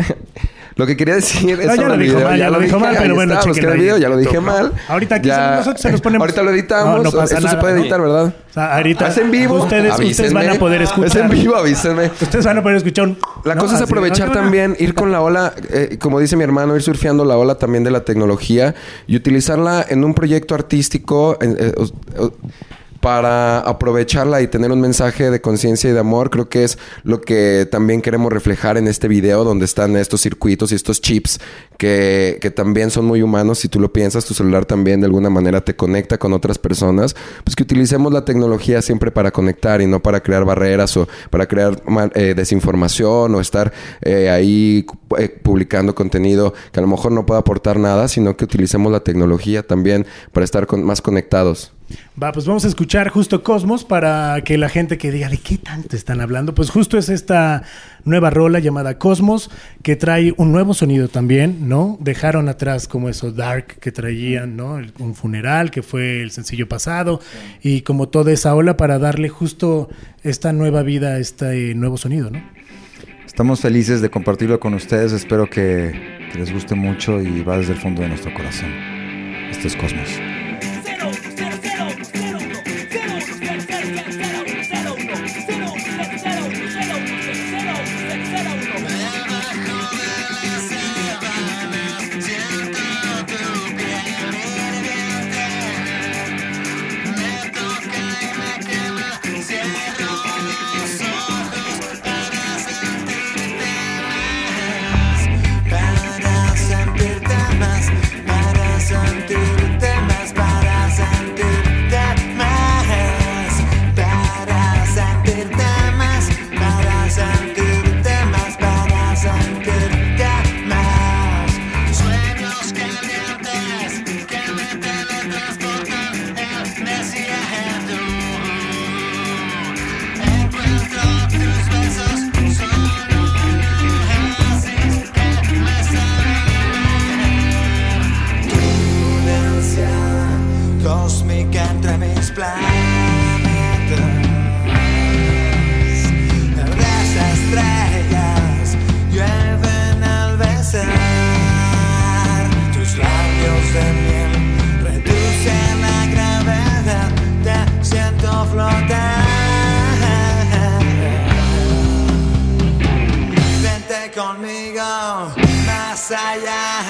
Lo que quería decir es No, ya lo dijo video. mal, ya lo dijo mal, pero bueno, chéquenlo el video, ya lo dije mal. Ahorita aquí Ya- nosotros se los ponemos. Ahorita lo editamos. No, no pasa Esto se nada, puede editar, ¿verdad? O sea, ahorita ¿Es en vivo? Ustedes, ustedes van a poder escuchar. Es en vivo, avísenme. Ustedes van a poder escuchar un... La cosa es aprovechar ¿no? ¿Qué también, ir con la ola, eh, como dice mi hermano, ir surfeando la ola también de la tecnología y utilizarla en un proyecto artístico en- eh, para aprovecharla y tener un mensaje de conciencia y de amor. Creo que es lo que también queremos reflejar en este video donde están estos circuitos y estos chips que, también son muy humanos. Si tú lo piensas, tu celular también de alguna manera te conecta con otras personas. Pues que utilicemos la tecnología siempre para conectar y no para crear barreras o para crear eh, desinformación o estar eh, ahí eh, publicando contenido que a lo mejor no pueda aportar nada, sino que utilicemos la tecnología también para estar con- más conectados. Pues vamos a escuchar justo Cosmos para que la gente que diga de qué tanto están hablando, pues justo es esta nueva rola llamada Cosmos que trae un nuevo sonido también, ¿no? Dejaron atrás como eso dark que traían, ¿no? Un funeral que fue el sencillo pasado y como toda esa ola para darle justo esta nueva vida a este nuevo sonido, ¿no? Estamos felices de compartirlo con ustedes. Espero que, que les guste mucho y va desde el fondo de nuestro corazón. Este es Cosmos. Conmigo, más allá,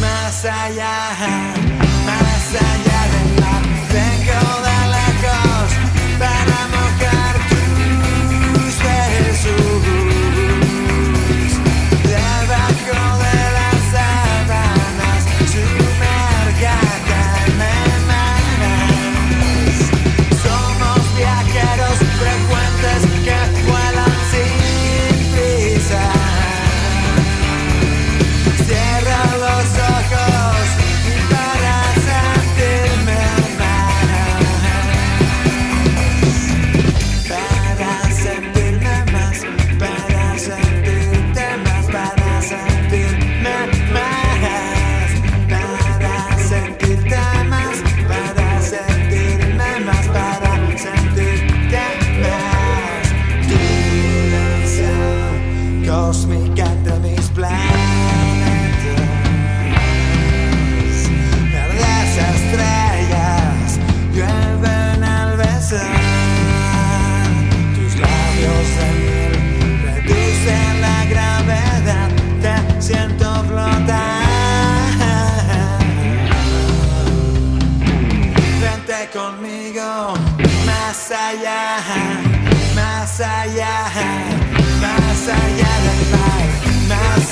más allá, más allá del mar. Vengo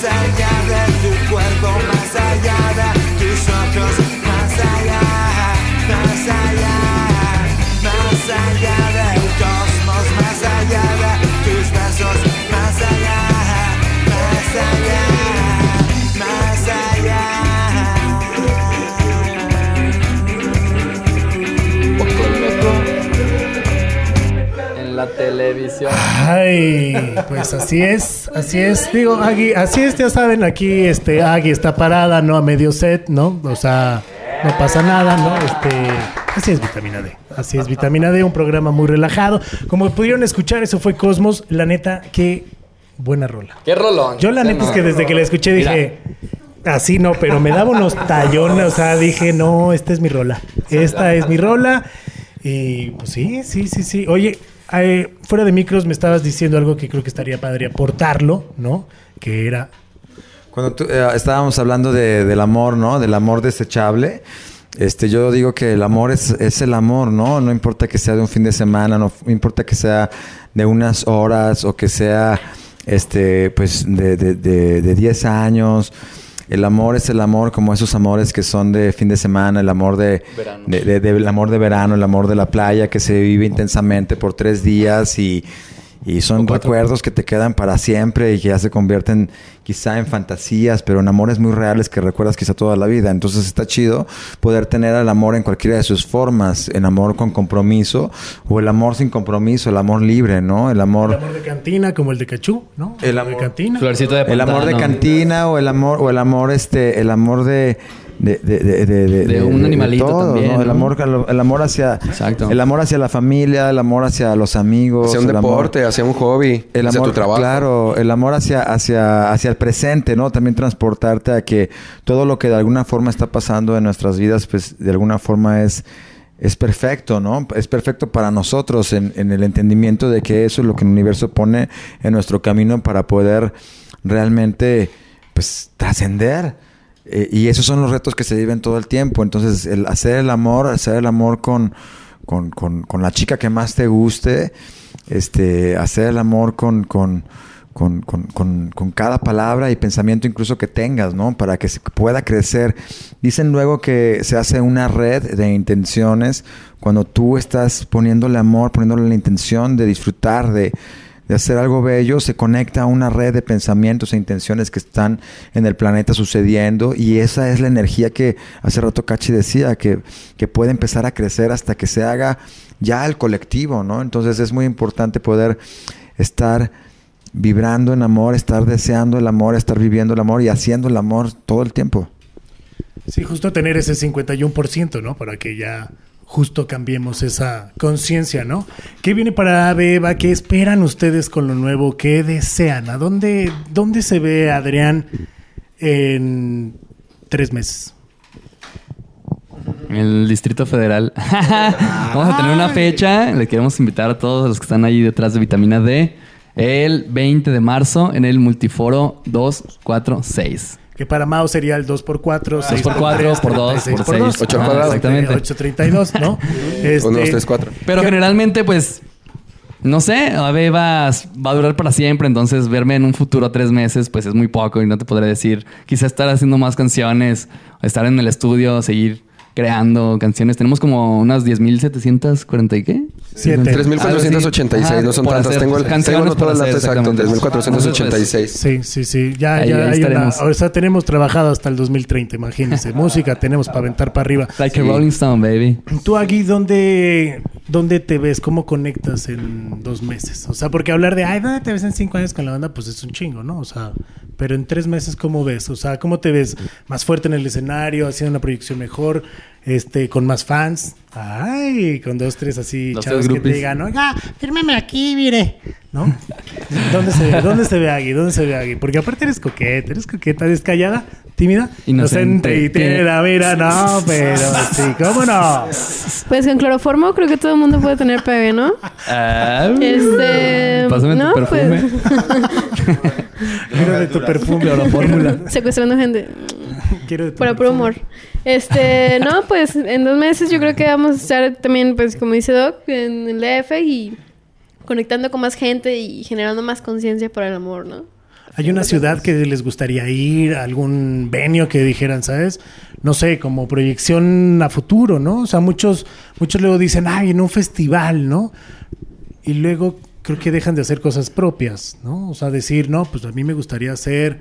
más allá de tu cuerpo, más allá de tus ojos, televisión. Ay, pues así es, así es. Digo, Agui, así es, ya saben, aquí este Agui está parada, ¿no? A medio set, ¿no? O sea, no pasa nada, ¿no? Este, así es vitamina D. Así es vitamina D, un programa muy relajado. Como pudieron escuchar, eso fue Cosmos. La neta, qué buena rola. Qué rolón. Yo la neta es que desde que la escuché dije, así no, pero me daba unos tallones, o sea, dije, no, esta es mi rola. Esta es mi rola. Y pues sí, sí, sí, sí. Oye, eh, fuera de micros me estabas diciendo algo que creo que estaría padre aportarlo, ¿no? Que era... Cuando tú- eh, estábamos hablando de- del amor, ¿no? Del amor desechable. Este, yo digo que el amor es, es el amor, ¿no? No importa que sea de un fin de semana, no importa que sea de unas horas o que sea, este, pues, de, de, de, de 10 años. El amor es el amor como esos amores que son de fin de semana, el amor de, Verano. de- de- de- el amor de verano, el amor de la playa que se vive intensamente por tres días y, y son recuerdos que te quedan para siempre y que ya se convierten quizá en fantasías, pero en amores muy reales que recuerdas quizá toda la vida. Entonces está chido poder tener el amor en cualquiera de sus formas, el amor con compromiso o el amor sin compromiso, el amor libre, ¿no? El El amor... amor de cantina, como el de Cachú, ¿no? El de amor- cantina. Florcito de El amor de cantina o el amor, o el amor, este, el amor de... De, de, de, de- de- De un animalito también, El ¿no? amor, el amor hacia Exacto. el amor hacia la familia, el amor hacia los amigos, Hacia un el amor- deporte, hacia un hobby, el hacia amor, tu trabajo. claro, el amor hacia, hacia, hacia el presente, ¿no? También transportarte a que todo lo que de alguna forma está pasando en nuestras vidas, pues de alguna forma es, es perfecto, ¿no? Es perfecto para nosotros en, en el entendimiento de que eso es lo que el universo pone en nuestro camino para poder realmente, pues, trascender. Eh, y esos son los retos que se viven todo el tiempo. Entonces, el hacer el amor, hacer el amor con, con, con- con la chica que más te guste, este, hacer el amor con, con, con, con- con- cada palabra y pensamiento incluso que tengas, ¿no? Para que se pueda crecer. Dicen luego que se hace una red de intenciones cuando tú estás poniéndole amor, poniéndole la intención de disfrutar, de, de hacer algo bello, se conecta a una red de pensamientos e intenciones que están en el planeta sucediendo y esa es la energía que hace rato Cachi decía, que, que puede empezar a crecer hasta que se haga ya el colectivo, ¿no? Entonces es muy importante poder estar vibrando en amor, estar deseando el amor, estar viviendo el amor y haciendo el amor todo el tiempo. Sí, justo tener ese 51%, ¿no? Para que ya justo cambiemos esa conciencia, ¿no? ¿Qué viene para Beba? ¿Qué esperan ustedes con lo nuevo? ¿Qué desean? ¿A dónde, dónde se ve Adrián en tres meses? En el Distrito Federal. Vamos a tener una fecha. Le queremos invitar a todos los que están ahí detrás de Vitamina D. El 20 de marzo en el Multiforo 246. Que para Mao sería el 2x4, 6 por cuatro, por dos, por seis. Ocho al Ah, cuadrado. Exactamente. 832, ¿no? Este, Uno, dos, tres, cuatro. Pero generalmente, pues, no sé, va, va a durar para siempre, entonces verme en un futuro a tres meses, pues es muy poco y no te podré decir, quizá estar haciendo más canciones, estar en el estudio, seguir creando canciones. Tenemos como unas 10.740 y qué? Siete. 3.486, Ajá, no son tantas. hacer Tengo el, tengo todo por el dato hacer, exacto, exactamente. 3.486. Sí, sí, sí. Ya, Ahí- ya ahí hay una- estaremos. O sea, tenemos trabajado hasta el 2030, imagínense. Música tenemos para aventar para arriba. Like a Rolling Stone, baby. Tú aquí, ¿dónde, ¿dónde te ves? ¿Cómo conectas en dos meses? O sea, porque hablar de, ay, ¿dónde te ves en cinco años con la banda? Pues es un chingo, ¿no? O sea, pero en tres meses, ¿cómo ves? O sea, ¿cómo te ves? ¿Más fuerte en el escenario, haciendo una proyección mejor, este, con más fans? Ay, con dos, tres así Dos, chavos tres que te digan, oiga, fírmeme aquí, mire, ¿no? ¿Dónde se ve? ¿Dónde se ve Agui? ¿Dónde se ve Agui? Porque aparte eres coqueta, eres coqueta, eres callada, tímida, Inocente. y tierna, mira, no, pero sí, ¿cómo no? Pues con cloroformo creo que todo el mundo puede tener pegue, ¿no? Ah, Este. Pásame no, tu perfume. Quiero de tu perfume. fórmula. Secuestrando gente. Quiero de tu Para puro humor. Este, no, pues en dos meses yo creo que vamos a estar también, pues como dice Doc, en el DF y conectando con más gente y generando más conciencia por el amor, ¿no? ¿Hay una ciudad que les gustaría ir? ¿Algún venio que dijeran, sabes? No sé, como proyección a futuro, ¿no? O sea, muchos, muchos luego dicen, ay, en un festival, ¿no? Y luego creo que dejan de hacer cosas propias, ¿no? O sea, decir, no, pues a mí me gustaría hacer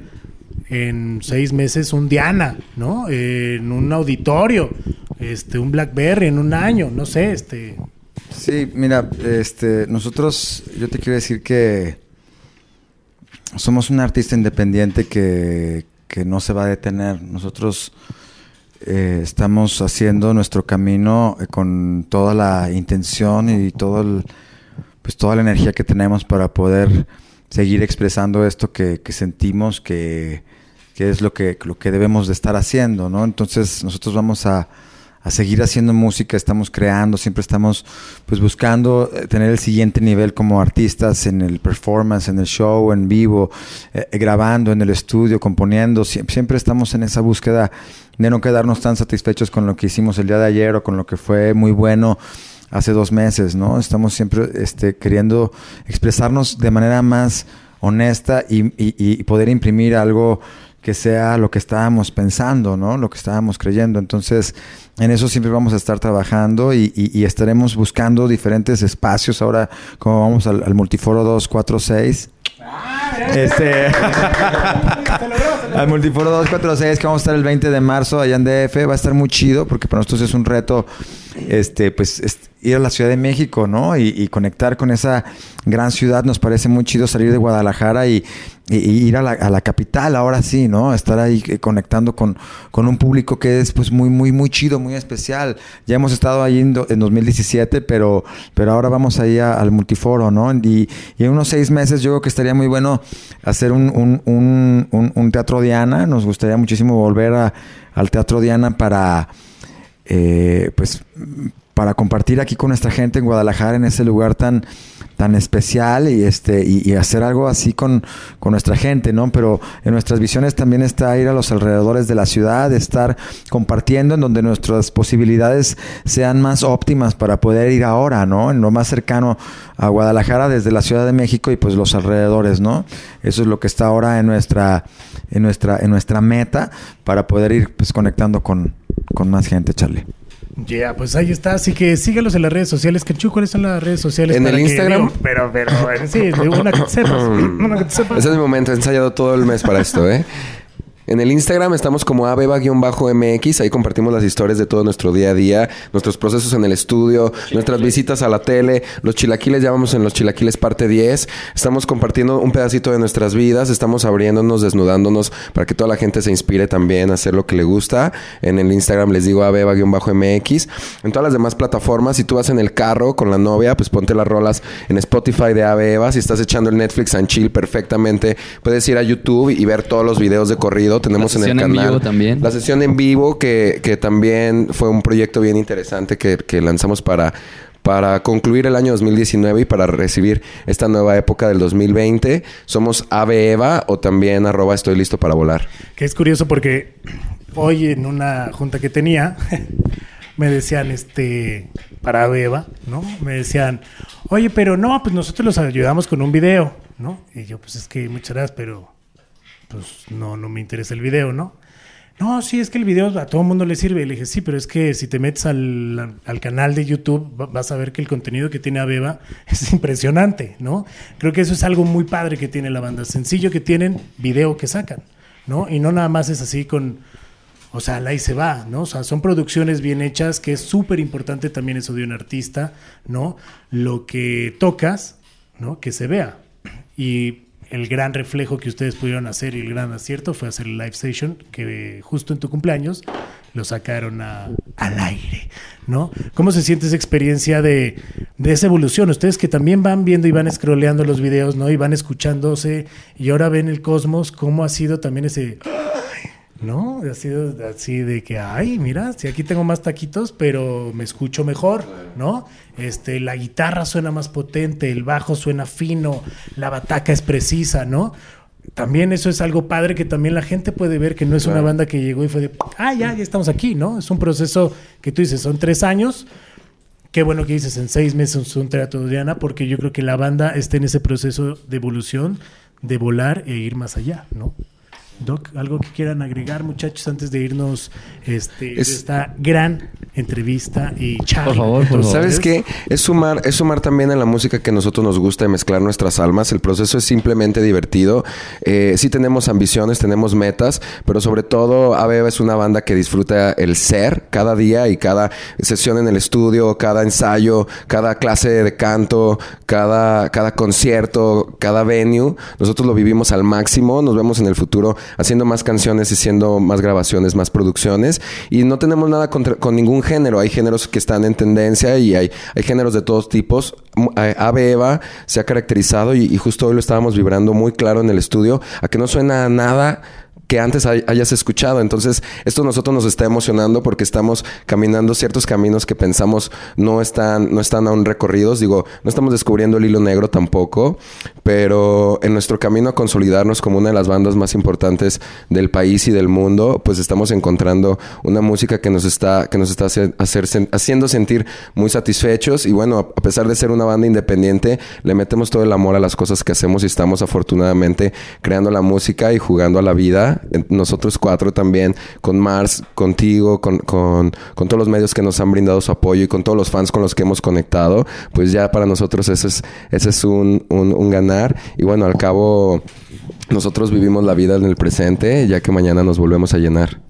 en seis meses un Diana, ¿no? en un auditorio, este, un Blackberry en un año, no sé, este. Sí, mira, este, nosotros, yo te quiero decir que somos un artista independiente que, que no se va a detener. Nosotros eh, estamos haciendo nuestro camino eh, con toda la intención y todo el, pues toda la energía que tenemos para poder seguir expresando esto que, que sentimos que, que es lo que, lo que debemos de estar haciendo, ¿no? Entonces nosotros vamos a, a seguir haciendo música, estamos creando, siempre estamos pues buscando eh, tener el siguiente nivel como artistas en el performance, en el show, en vivo, eh, eh, grabando en el estudio, componiendo, siempre, siempre estamos en esa búsqueda de no quedarnos tan satisfechos con lo que hicimos el día de ayer o con lo que fue muy bueno hace dos meses, ¿no? Estamos siempre este, queriendo expresarnos de manera más honesta y, poder imprimir algo que sea lo que estábamos pensando, ¿no? Lo que estábamos creyendo. Entonces, en eso siempre vamos a estar trabajando y, y- y estaremos buscando diferentes espacios. Ahora, como vamos al, al Multiforo 246. Este. al Multiforo 246, que vamos a estar el 20 de marzo allá en DF. Va a estar muy chido porque para nosotros es un reto, este, pues, es- ir a la Ciudad de México, ¿no? Y, conectar con esa gran ciudad. Nos parece muy chido salir de Guadalajara y, ir a la, a la capital ahora sí, ¿no? Estar ahí eh, conectando con, con un público que es pues muy, muy, muy chido, muy especial. Ya hemos estado ahí en, en 2017, pero, pero ahora vamos ahí al multiforo, ¿no? Y, en unos seis meses yo creo que estaría muy bueno hacer un, un, un, un- un teatro Diana. Nos gustaría muchísimo volver a- al teatro Diana para, eh, pues, para compartir aquí con nuestra gente en Guadalajara, en ese lugar tan, tan especial y este y, hacer algo así con, con nuestra gente, ¿no? Pero en nuestras visiones también está ir a los alrededores de la ciudad, estar compartiendo en donde nuestras posibilidades sean más óptimas para poder ir ahora, ¿no? En lo más cercano a Guadalajara desde la Ciudad de México y pues los alrededores, ¿no? Eso es lo que está ahora en nuestra en nuestra en nuestra meta para poder ir pues conectando con, con más gente, Charlie. Ya, pues ahí está. Así que sígalos en las redes sociales. Kenchu, ¿cuáles son las redes sociales? En el que- Instagram. digo, pero, pero, eh, sí, una que te sepas. Una que te sepas. Ese es mi momento, he ensayado todo el mes para esto, ¿eh? En el Instagram estamos como abeba-mx, ahí compartimos las historias de todo nuestro día a día, nuestros procesos en el estudio, nuestras visitas a la tele, los chilaquiles, ya vamos en los chilaquiles parte 10, estamos compartiendo un pedacito de nuestras vidas, estamos abriéndonos, desnudándonos para que toda la gente se inspire también a hacer lo que le gusta. En el Instagram les digo abeba-mx. En todas las demás plataformas, si tú vas en el carro con la novia, pues ponte las rolas en Spotify de Abeba. Si estás echando el Netflix and chill perfectamente, puedes ir a YouTube y ver todos los videos de corrido. Tenemos La en el sesión en canal. vivo también. La sesión en vivo, que, que también fue un proyecto bien interesante que, que lanzamos para, para concluir el año 2019 y para recibir esta nueva época del 2020. Somos Eva o también arroba estoy listo para volar. Que es curioso porque hoy en una junta que tenía, me decían, este, para Beba, ¿no? Me decían, oye, pero no, pues nosotros los ayudamos con un video, ¿no? Y yo, pues es que muchas gracias, pero pues no, no me interesa el video, ¿no? No, sí, es que el video a todo el mundo le sirve. Y le dije, sí, pero es que si te metes al, al canal de YouTube, va- vas a ver que el contenido que tiene Abeba es impresionante, ¿no? Creo que eso es algo muy padre que tiene la banda. Sencillo que tienen, video que sacan, ¿no? Y no nada más es así con, o sea, ahí se va, ¿no? O sea, son producciones bien hechas, que es súper importante también eso de un artista, ¿no? Lo que tocas, ¿no? Que se vea. Y el gran reflejo que ustedes pudieron hacer y el gran acierto fue hacer el live station, que justo en tu cumpleaños lo sacaron a- al aire, ¿no? ¿Cómo se siente esa experiencia de, de esa evolución? Ustedes que también van viendo y van scrolleando los videos, ¿no? Y van escuchándose y ahora ven el cosmos, ¿cómo ha sido también ese... ¿no? Ha sido así de que, ay, mira, si aquí tengo más taquitos, pero me escucho mejor, ¿no? Este, la guitarra suena más potente, el bajo suena fino, la bataca es precisa, ¿no? también eso es algo padre que también la gente puede ver que no es una banda que llegó y fue de, ah, ya, ya estamos aquí, ¿no? Es un proceso que tú dices, son tres años. Qué bueno que dices, en seis meses es un teatro de Diana, porque yo creo que la banda está en ese proceso de evolución, de volar e ir más allá, ¿no? Doc, algo que quieran agregar, muchachos, antes de irnos este, Es- esta gran entrevista y charla. Por favor, por favor. ¿Sabes qué? Es sumar, es sumar también a la música que a nosotros nos gusta de mezclar nuestras almas. El proceso es simplemente divertido. Eh, sí tenemos ambiciones, tenemos metas, pero sobre todo Abeba es una banda que disfruta el ser cada día y cada sesión en el estudio, cada ensayo, cada clase de canto, cada, cada concierto, cada venue. Nosotros lo vivimos al máximo. Nos vemos en el futuro haciendo más canciones haciendo más grabaciones, más producciones. Y no tenemos nada contra- con ningún género. Hay géneros que están en tendencia y hay, géneros de todos tipos. Ave Eva se ha caracterizado y, y justo hoy lo estábamos vibrando muy claro en el estudio a que no suena a nada que antes hay- hayas escuchado. Entonces, esto nosotros nos está emocionando porque estamos caminando ciertos caminos que pensamos no están, no están aún recorridos. Digo, no estamos descubriendo el hilo negro tampoco, pero en nuestro camino a consolidarnos como una de las bandas más importantes del país y del mundo, pues estamos encontrando una música que nos está, que nos está hace- hacer sen- haciendo sentir muy satisfechos. Y bueno, a pesar de ser una banda independiente, le metemos todo el amor a las cosas que hacemos y estamos afortunadamente creando la música y jugando a la vida. Nosotros cuatro también, con Mars, contigo, con, con, con todos los medios que nos han brindado su apoyo y con todos los fans con los que hemos conectado, pues ya para nosotros ese es, ese es un, un ganar. Y bueno, al cabo, nosotros vivimos la vida en el presente, ya que mañana nos volvemos a llenar.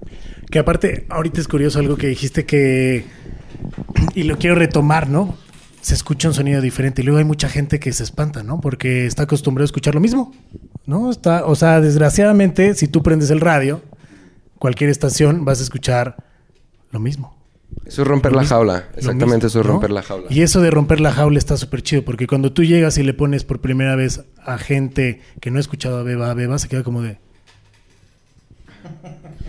Que aparte, ahorita es curioso algo que dijiste que. Y lo quiero retomar, ¿no? Se escucha un sonido diferente. Y luego hay mucha gente que se espanta, ¿no? Porque está acostumbrado a escuchar lo mismo. ¿No? Está, o sea, desgraciadamente, si tú prendes el radio, cualquier estación, vas a escuchar lo mismo. Eso es romper Lo la jaula. Exactamente, mismo, eso es ¿no? romper la jaula. Y eso de romper la jaula está súper chido, porque cuando tú llegas y le pones por primera vez a gente que no ha escuchado a Beba, a Beba, se queda como de.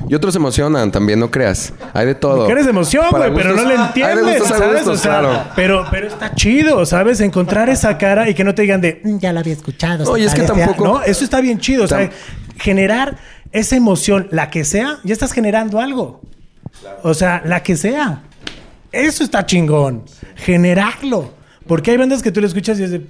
Y otros emocionan también, no creas. Hay de todo. Que eres de emoción, güey, pero no le Hay entiendes, de gustos a ¿sabes? gustos, o sea, claro. pero, pero está chido, ¿sabes? Encontrar esa cara y que no te digan de, "Mm, ya la había escuchado. No, y es que parece a-". tampoco- No, eso está bien chido. O sea, Tam- generar esa emoción, la que sea, ya estás generando algo. O sea, la que sea. Eso está chingón. Generarlo. Porque hay bandas que tú le escuchas y es de.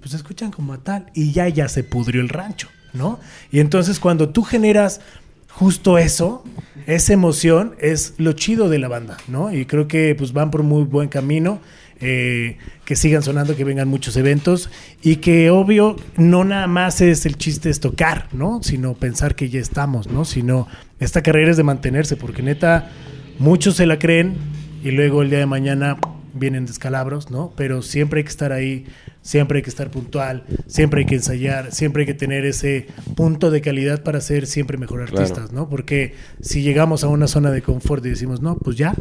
Pues escuchan como a tal. Y ya, ya se pudrió el rancho, ¿no? Y entonces cuando tú generas justo eso, esa emoción, es lo chido de la banda, ¿no? Y creo que pues van por muy buen camino. eh, que sigan sonando, que vengan muchos eventos y que obvio no nada más es el chiste es tocar, ¿no? Sino pensar que ya estamos, ¿no? Sino esta carrera es de mantenerse, porque neta muchos se la creen y luego el día de mañana vienen descalabros, ¿no? Pero siempre hay que estar ahí, siempre hay que estar puntual, siempre hay que ensayar, siempre hay que tener ese punto de calidad para ser siempre mejor Claro. artistas, ¿no? Porque si llegamos a una zona de confort y decimos, no, pues ya,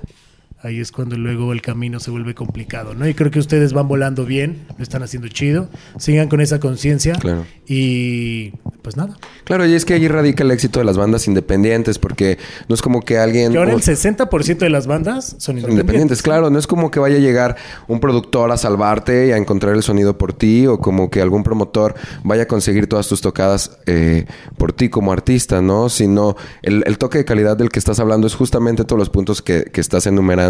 ahí es cuando luego el camino se vuelve complicado, ¿no? Y creo que ustedes van volando bien, lo están haciendo chido, sigan con esa conciencia Claro. y pues nada. Claro, y es que ahí radica el éxito de las bandas independientes, porque no es como que alguien... Que ahora el o- 60% de las bandas son Son independientes. independientes, claro. No es como que vaya a llegar un productor a salvarte y a encontrar el sonido por ti, o como que algún promotor vaya a conseguir todas tus tocadas eh, por ti como artista, ¿no? Sino el, el toque de calidad del que estás hablando es justamente todos los puntos que, que estás enumerando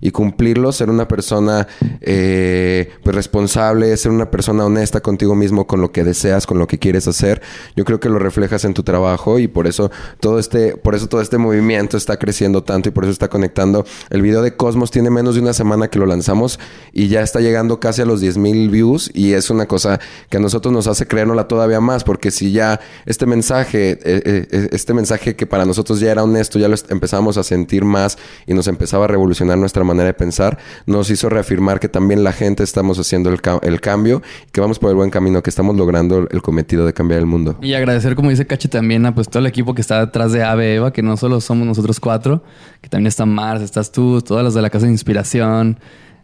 y cumplirlos, ser una persona eh, pues responsable, ser una persona honesta contigo mismo, con lo que deseas, con lo que quieres hacer. Yo creo que lo reflejas en tu trabajo y por eso todo este, por eso todo este movimiento está creciendo tanto y por eso está conectando. El video de Cosmos tiene menos de una semana que lo lanzamos y ya está llegando casi a los 10 mil views y es una cosa que a nosotros nos hace creérnosla todavía más porque si ya este mensaje, eh, eh, eh, este mensaje que para nosotros ya era honesto, ya lo empezamos a sentir más y nos empezaba a revolucionar nuestra manera de pensar, nos hizo reafirmar que también la gente estamos haciendo el, ca- el cambio, que vamos por el buen camino, que estamos logrando el cometido de cambiar el mundo. Y agradecer, como dice Cachi, también a pues, todo el equipo que está detrás de Ave Eva, que no solo somos nosotros cuatro, que también está Mars, estás tú, todas las de la Casa de Inspiración,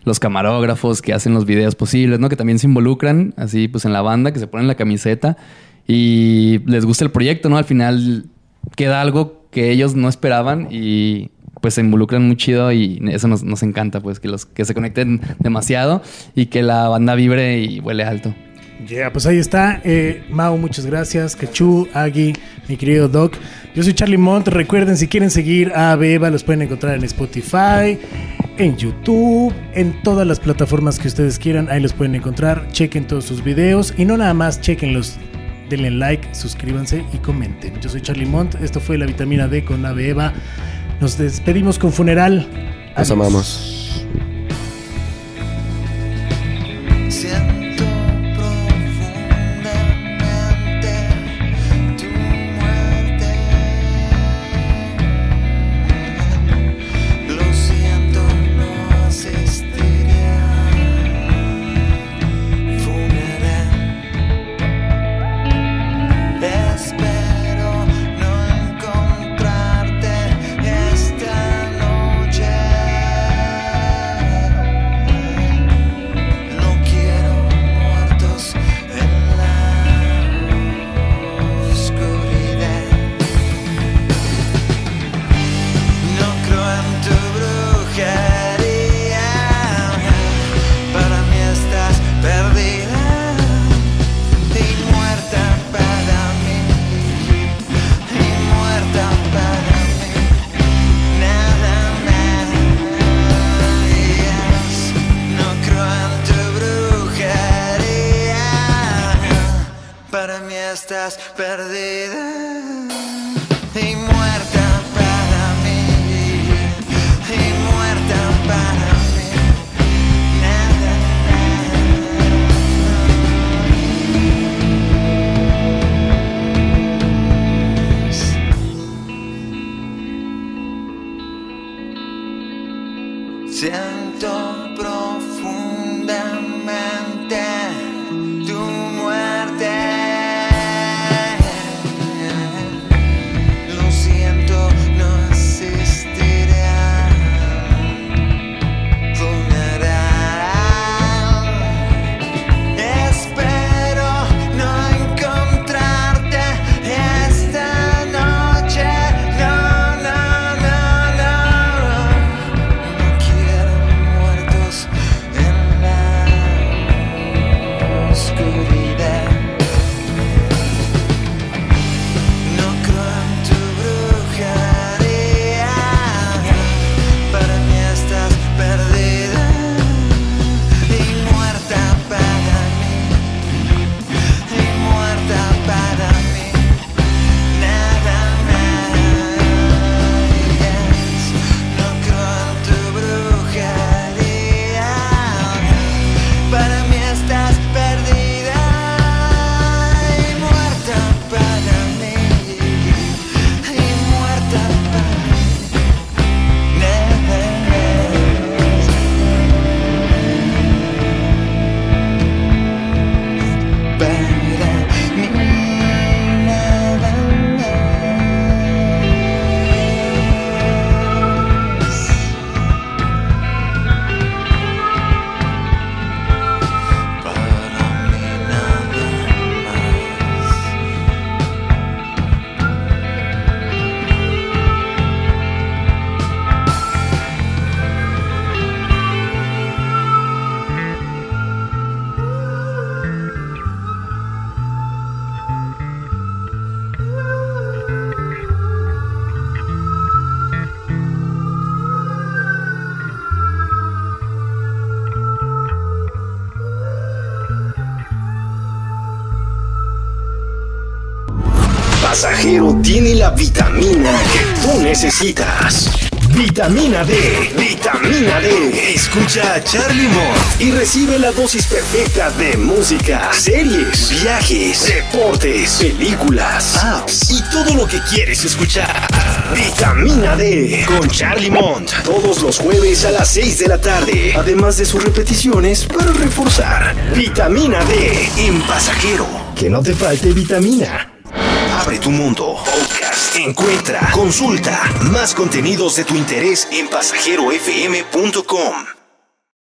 los camarógrafos que hacen los videos posibles, ¿no? Que también se involucran así pues en la banda, que se ponen la camiseta y les gusta el proyecto, ¿no? Al final queda algo que ellos no esperaban y pues se involucran muy chido y eso nos, nos encanta, pues que los que se conecten demasiado y que la banda vibre y huele alto. Ya, pues ahí está. Eh, Mau, muchas gracias. Cachu, Agui, mi querido Doc. Yo soy Charlie Mont. Recuerden, si quieren seguir a Beba, los pueden encontrar en Spotify, en YouTube, en todas las plataformas que ustedes quieran. Ahí los pueden encontrar. Chequen todos sus videos. Y no nada más, chequenlos. Denle like, suscríbanse y comenten. Yo soy Charlie Mont. Esto fue la vitamina D con Ave Eva. Nos despedimos con funeral. Adiós. amamos. Necesitas. Vitamina D, vitamina D. Escucha a Charlie Mott y recibe la dosis perfecta de música, series, viajes, deportes, películas, apps y todo lo que quieres escuchar. Vitamina D con Charlie Mont todos los jueves a las 6 de la tarde, además de sus repeticiones para reforzar. Vitamina D en pasajero. Que no te falte vitamina. Abre tu mundo. Encuentra, consulta más contenidos de tu interés en pasajerofm.com.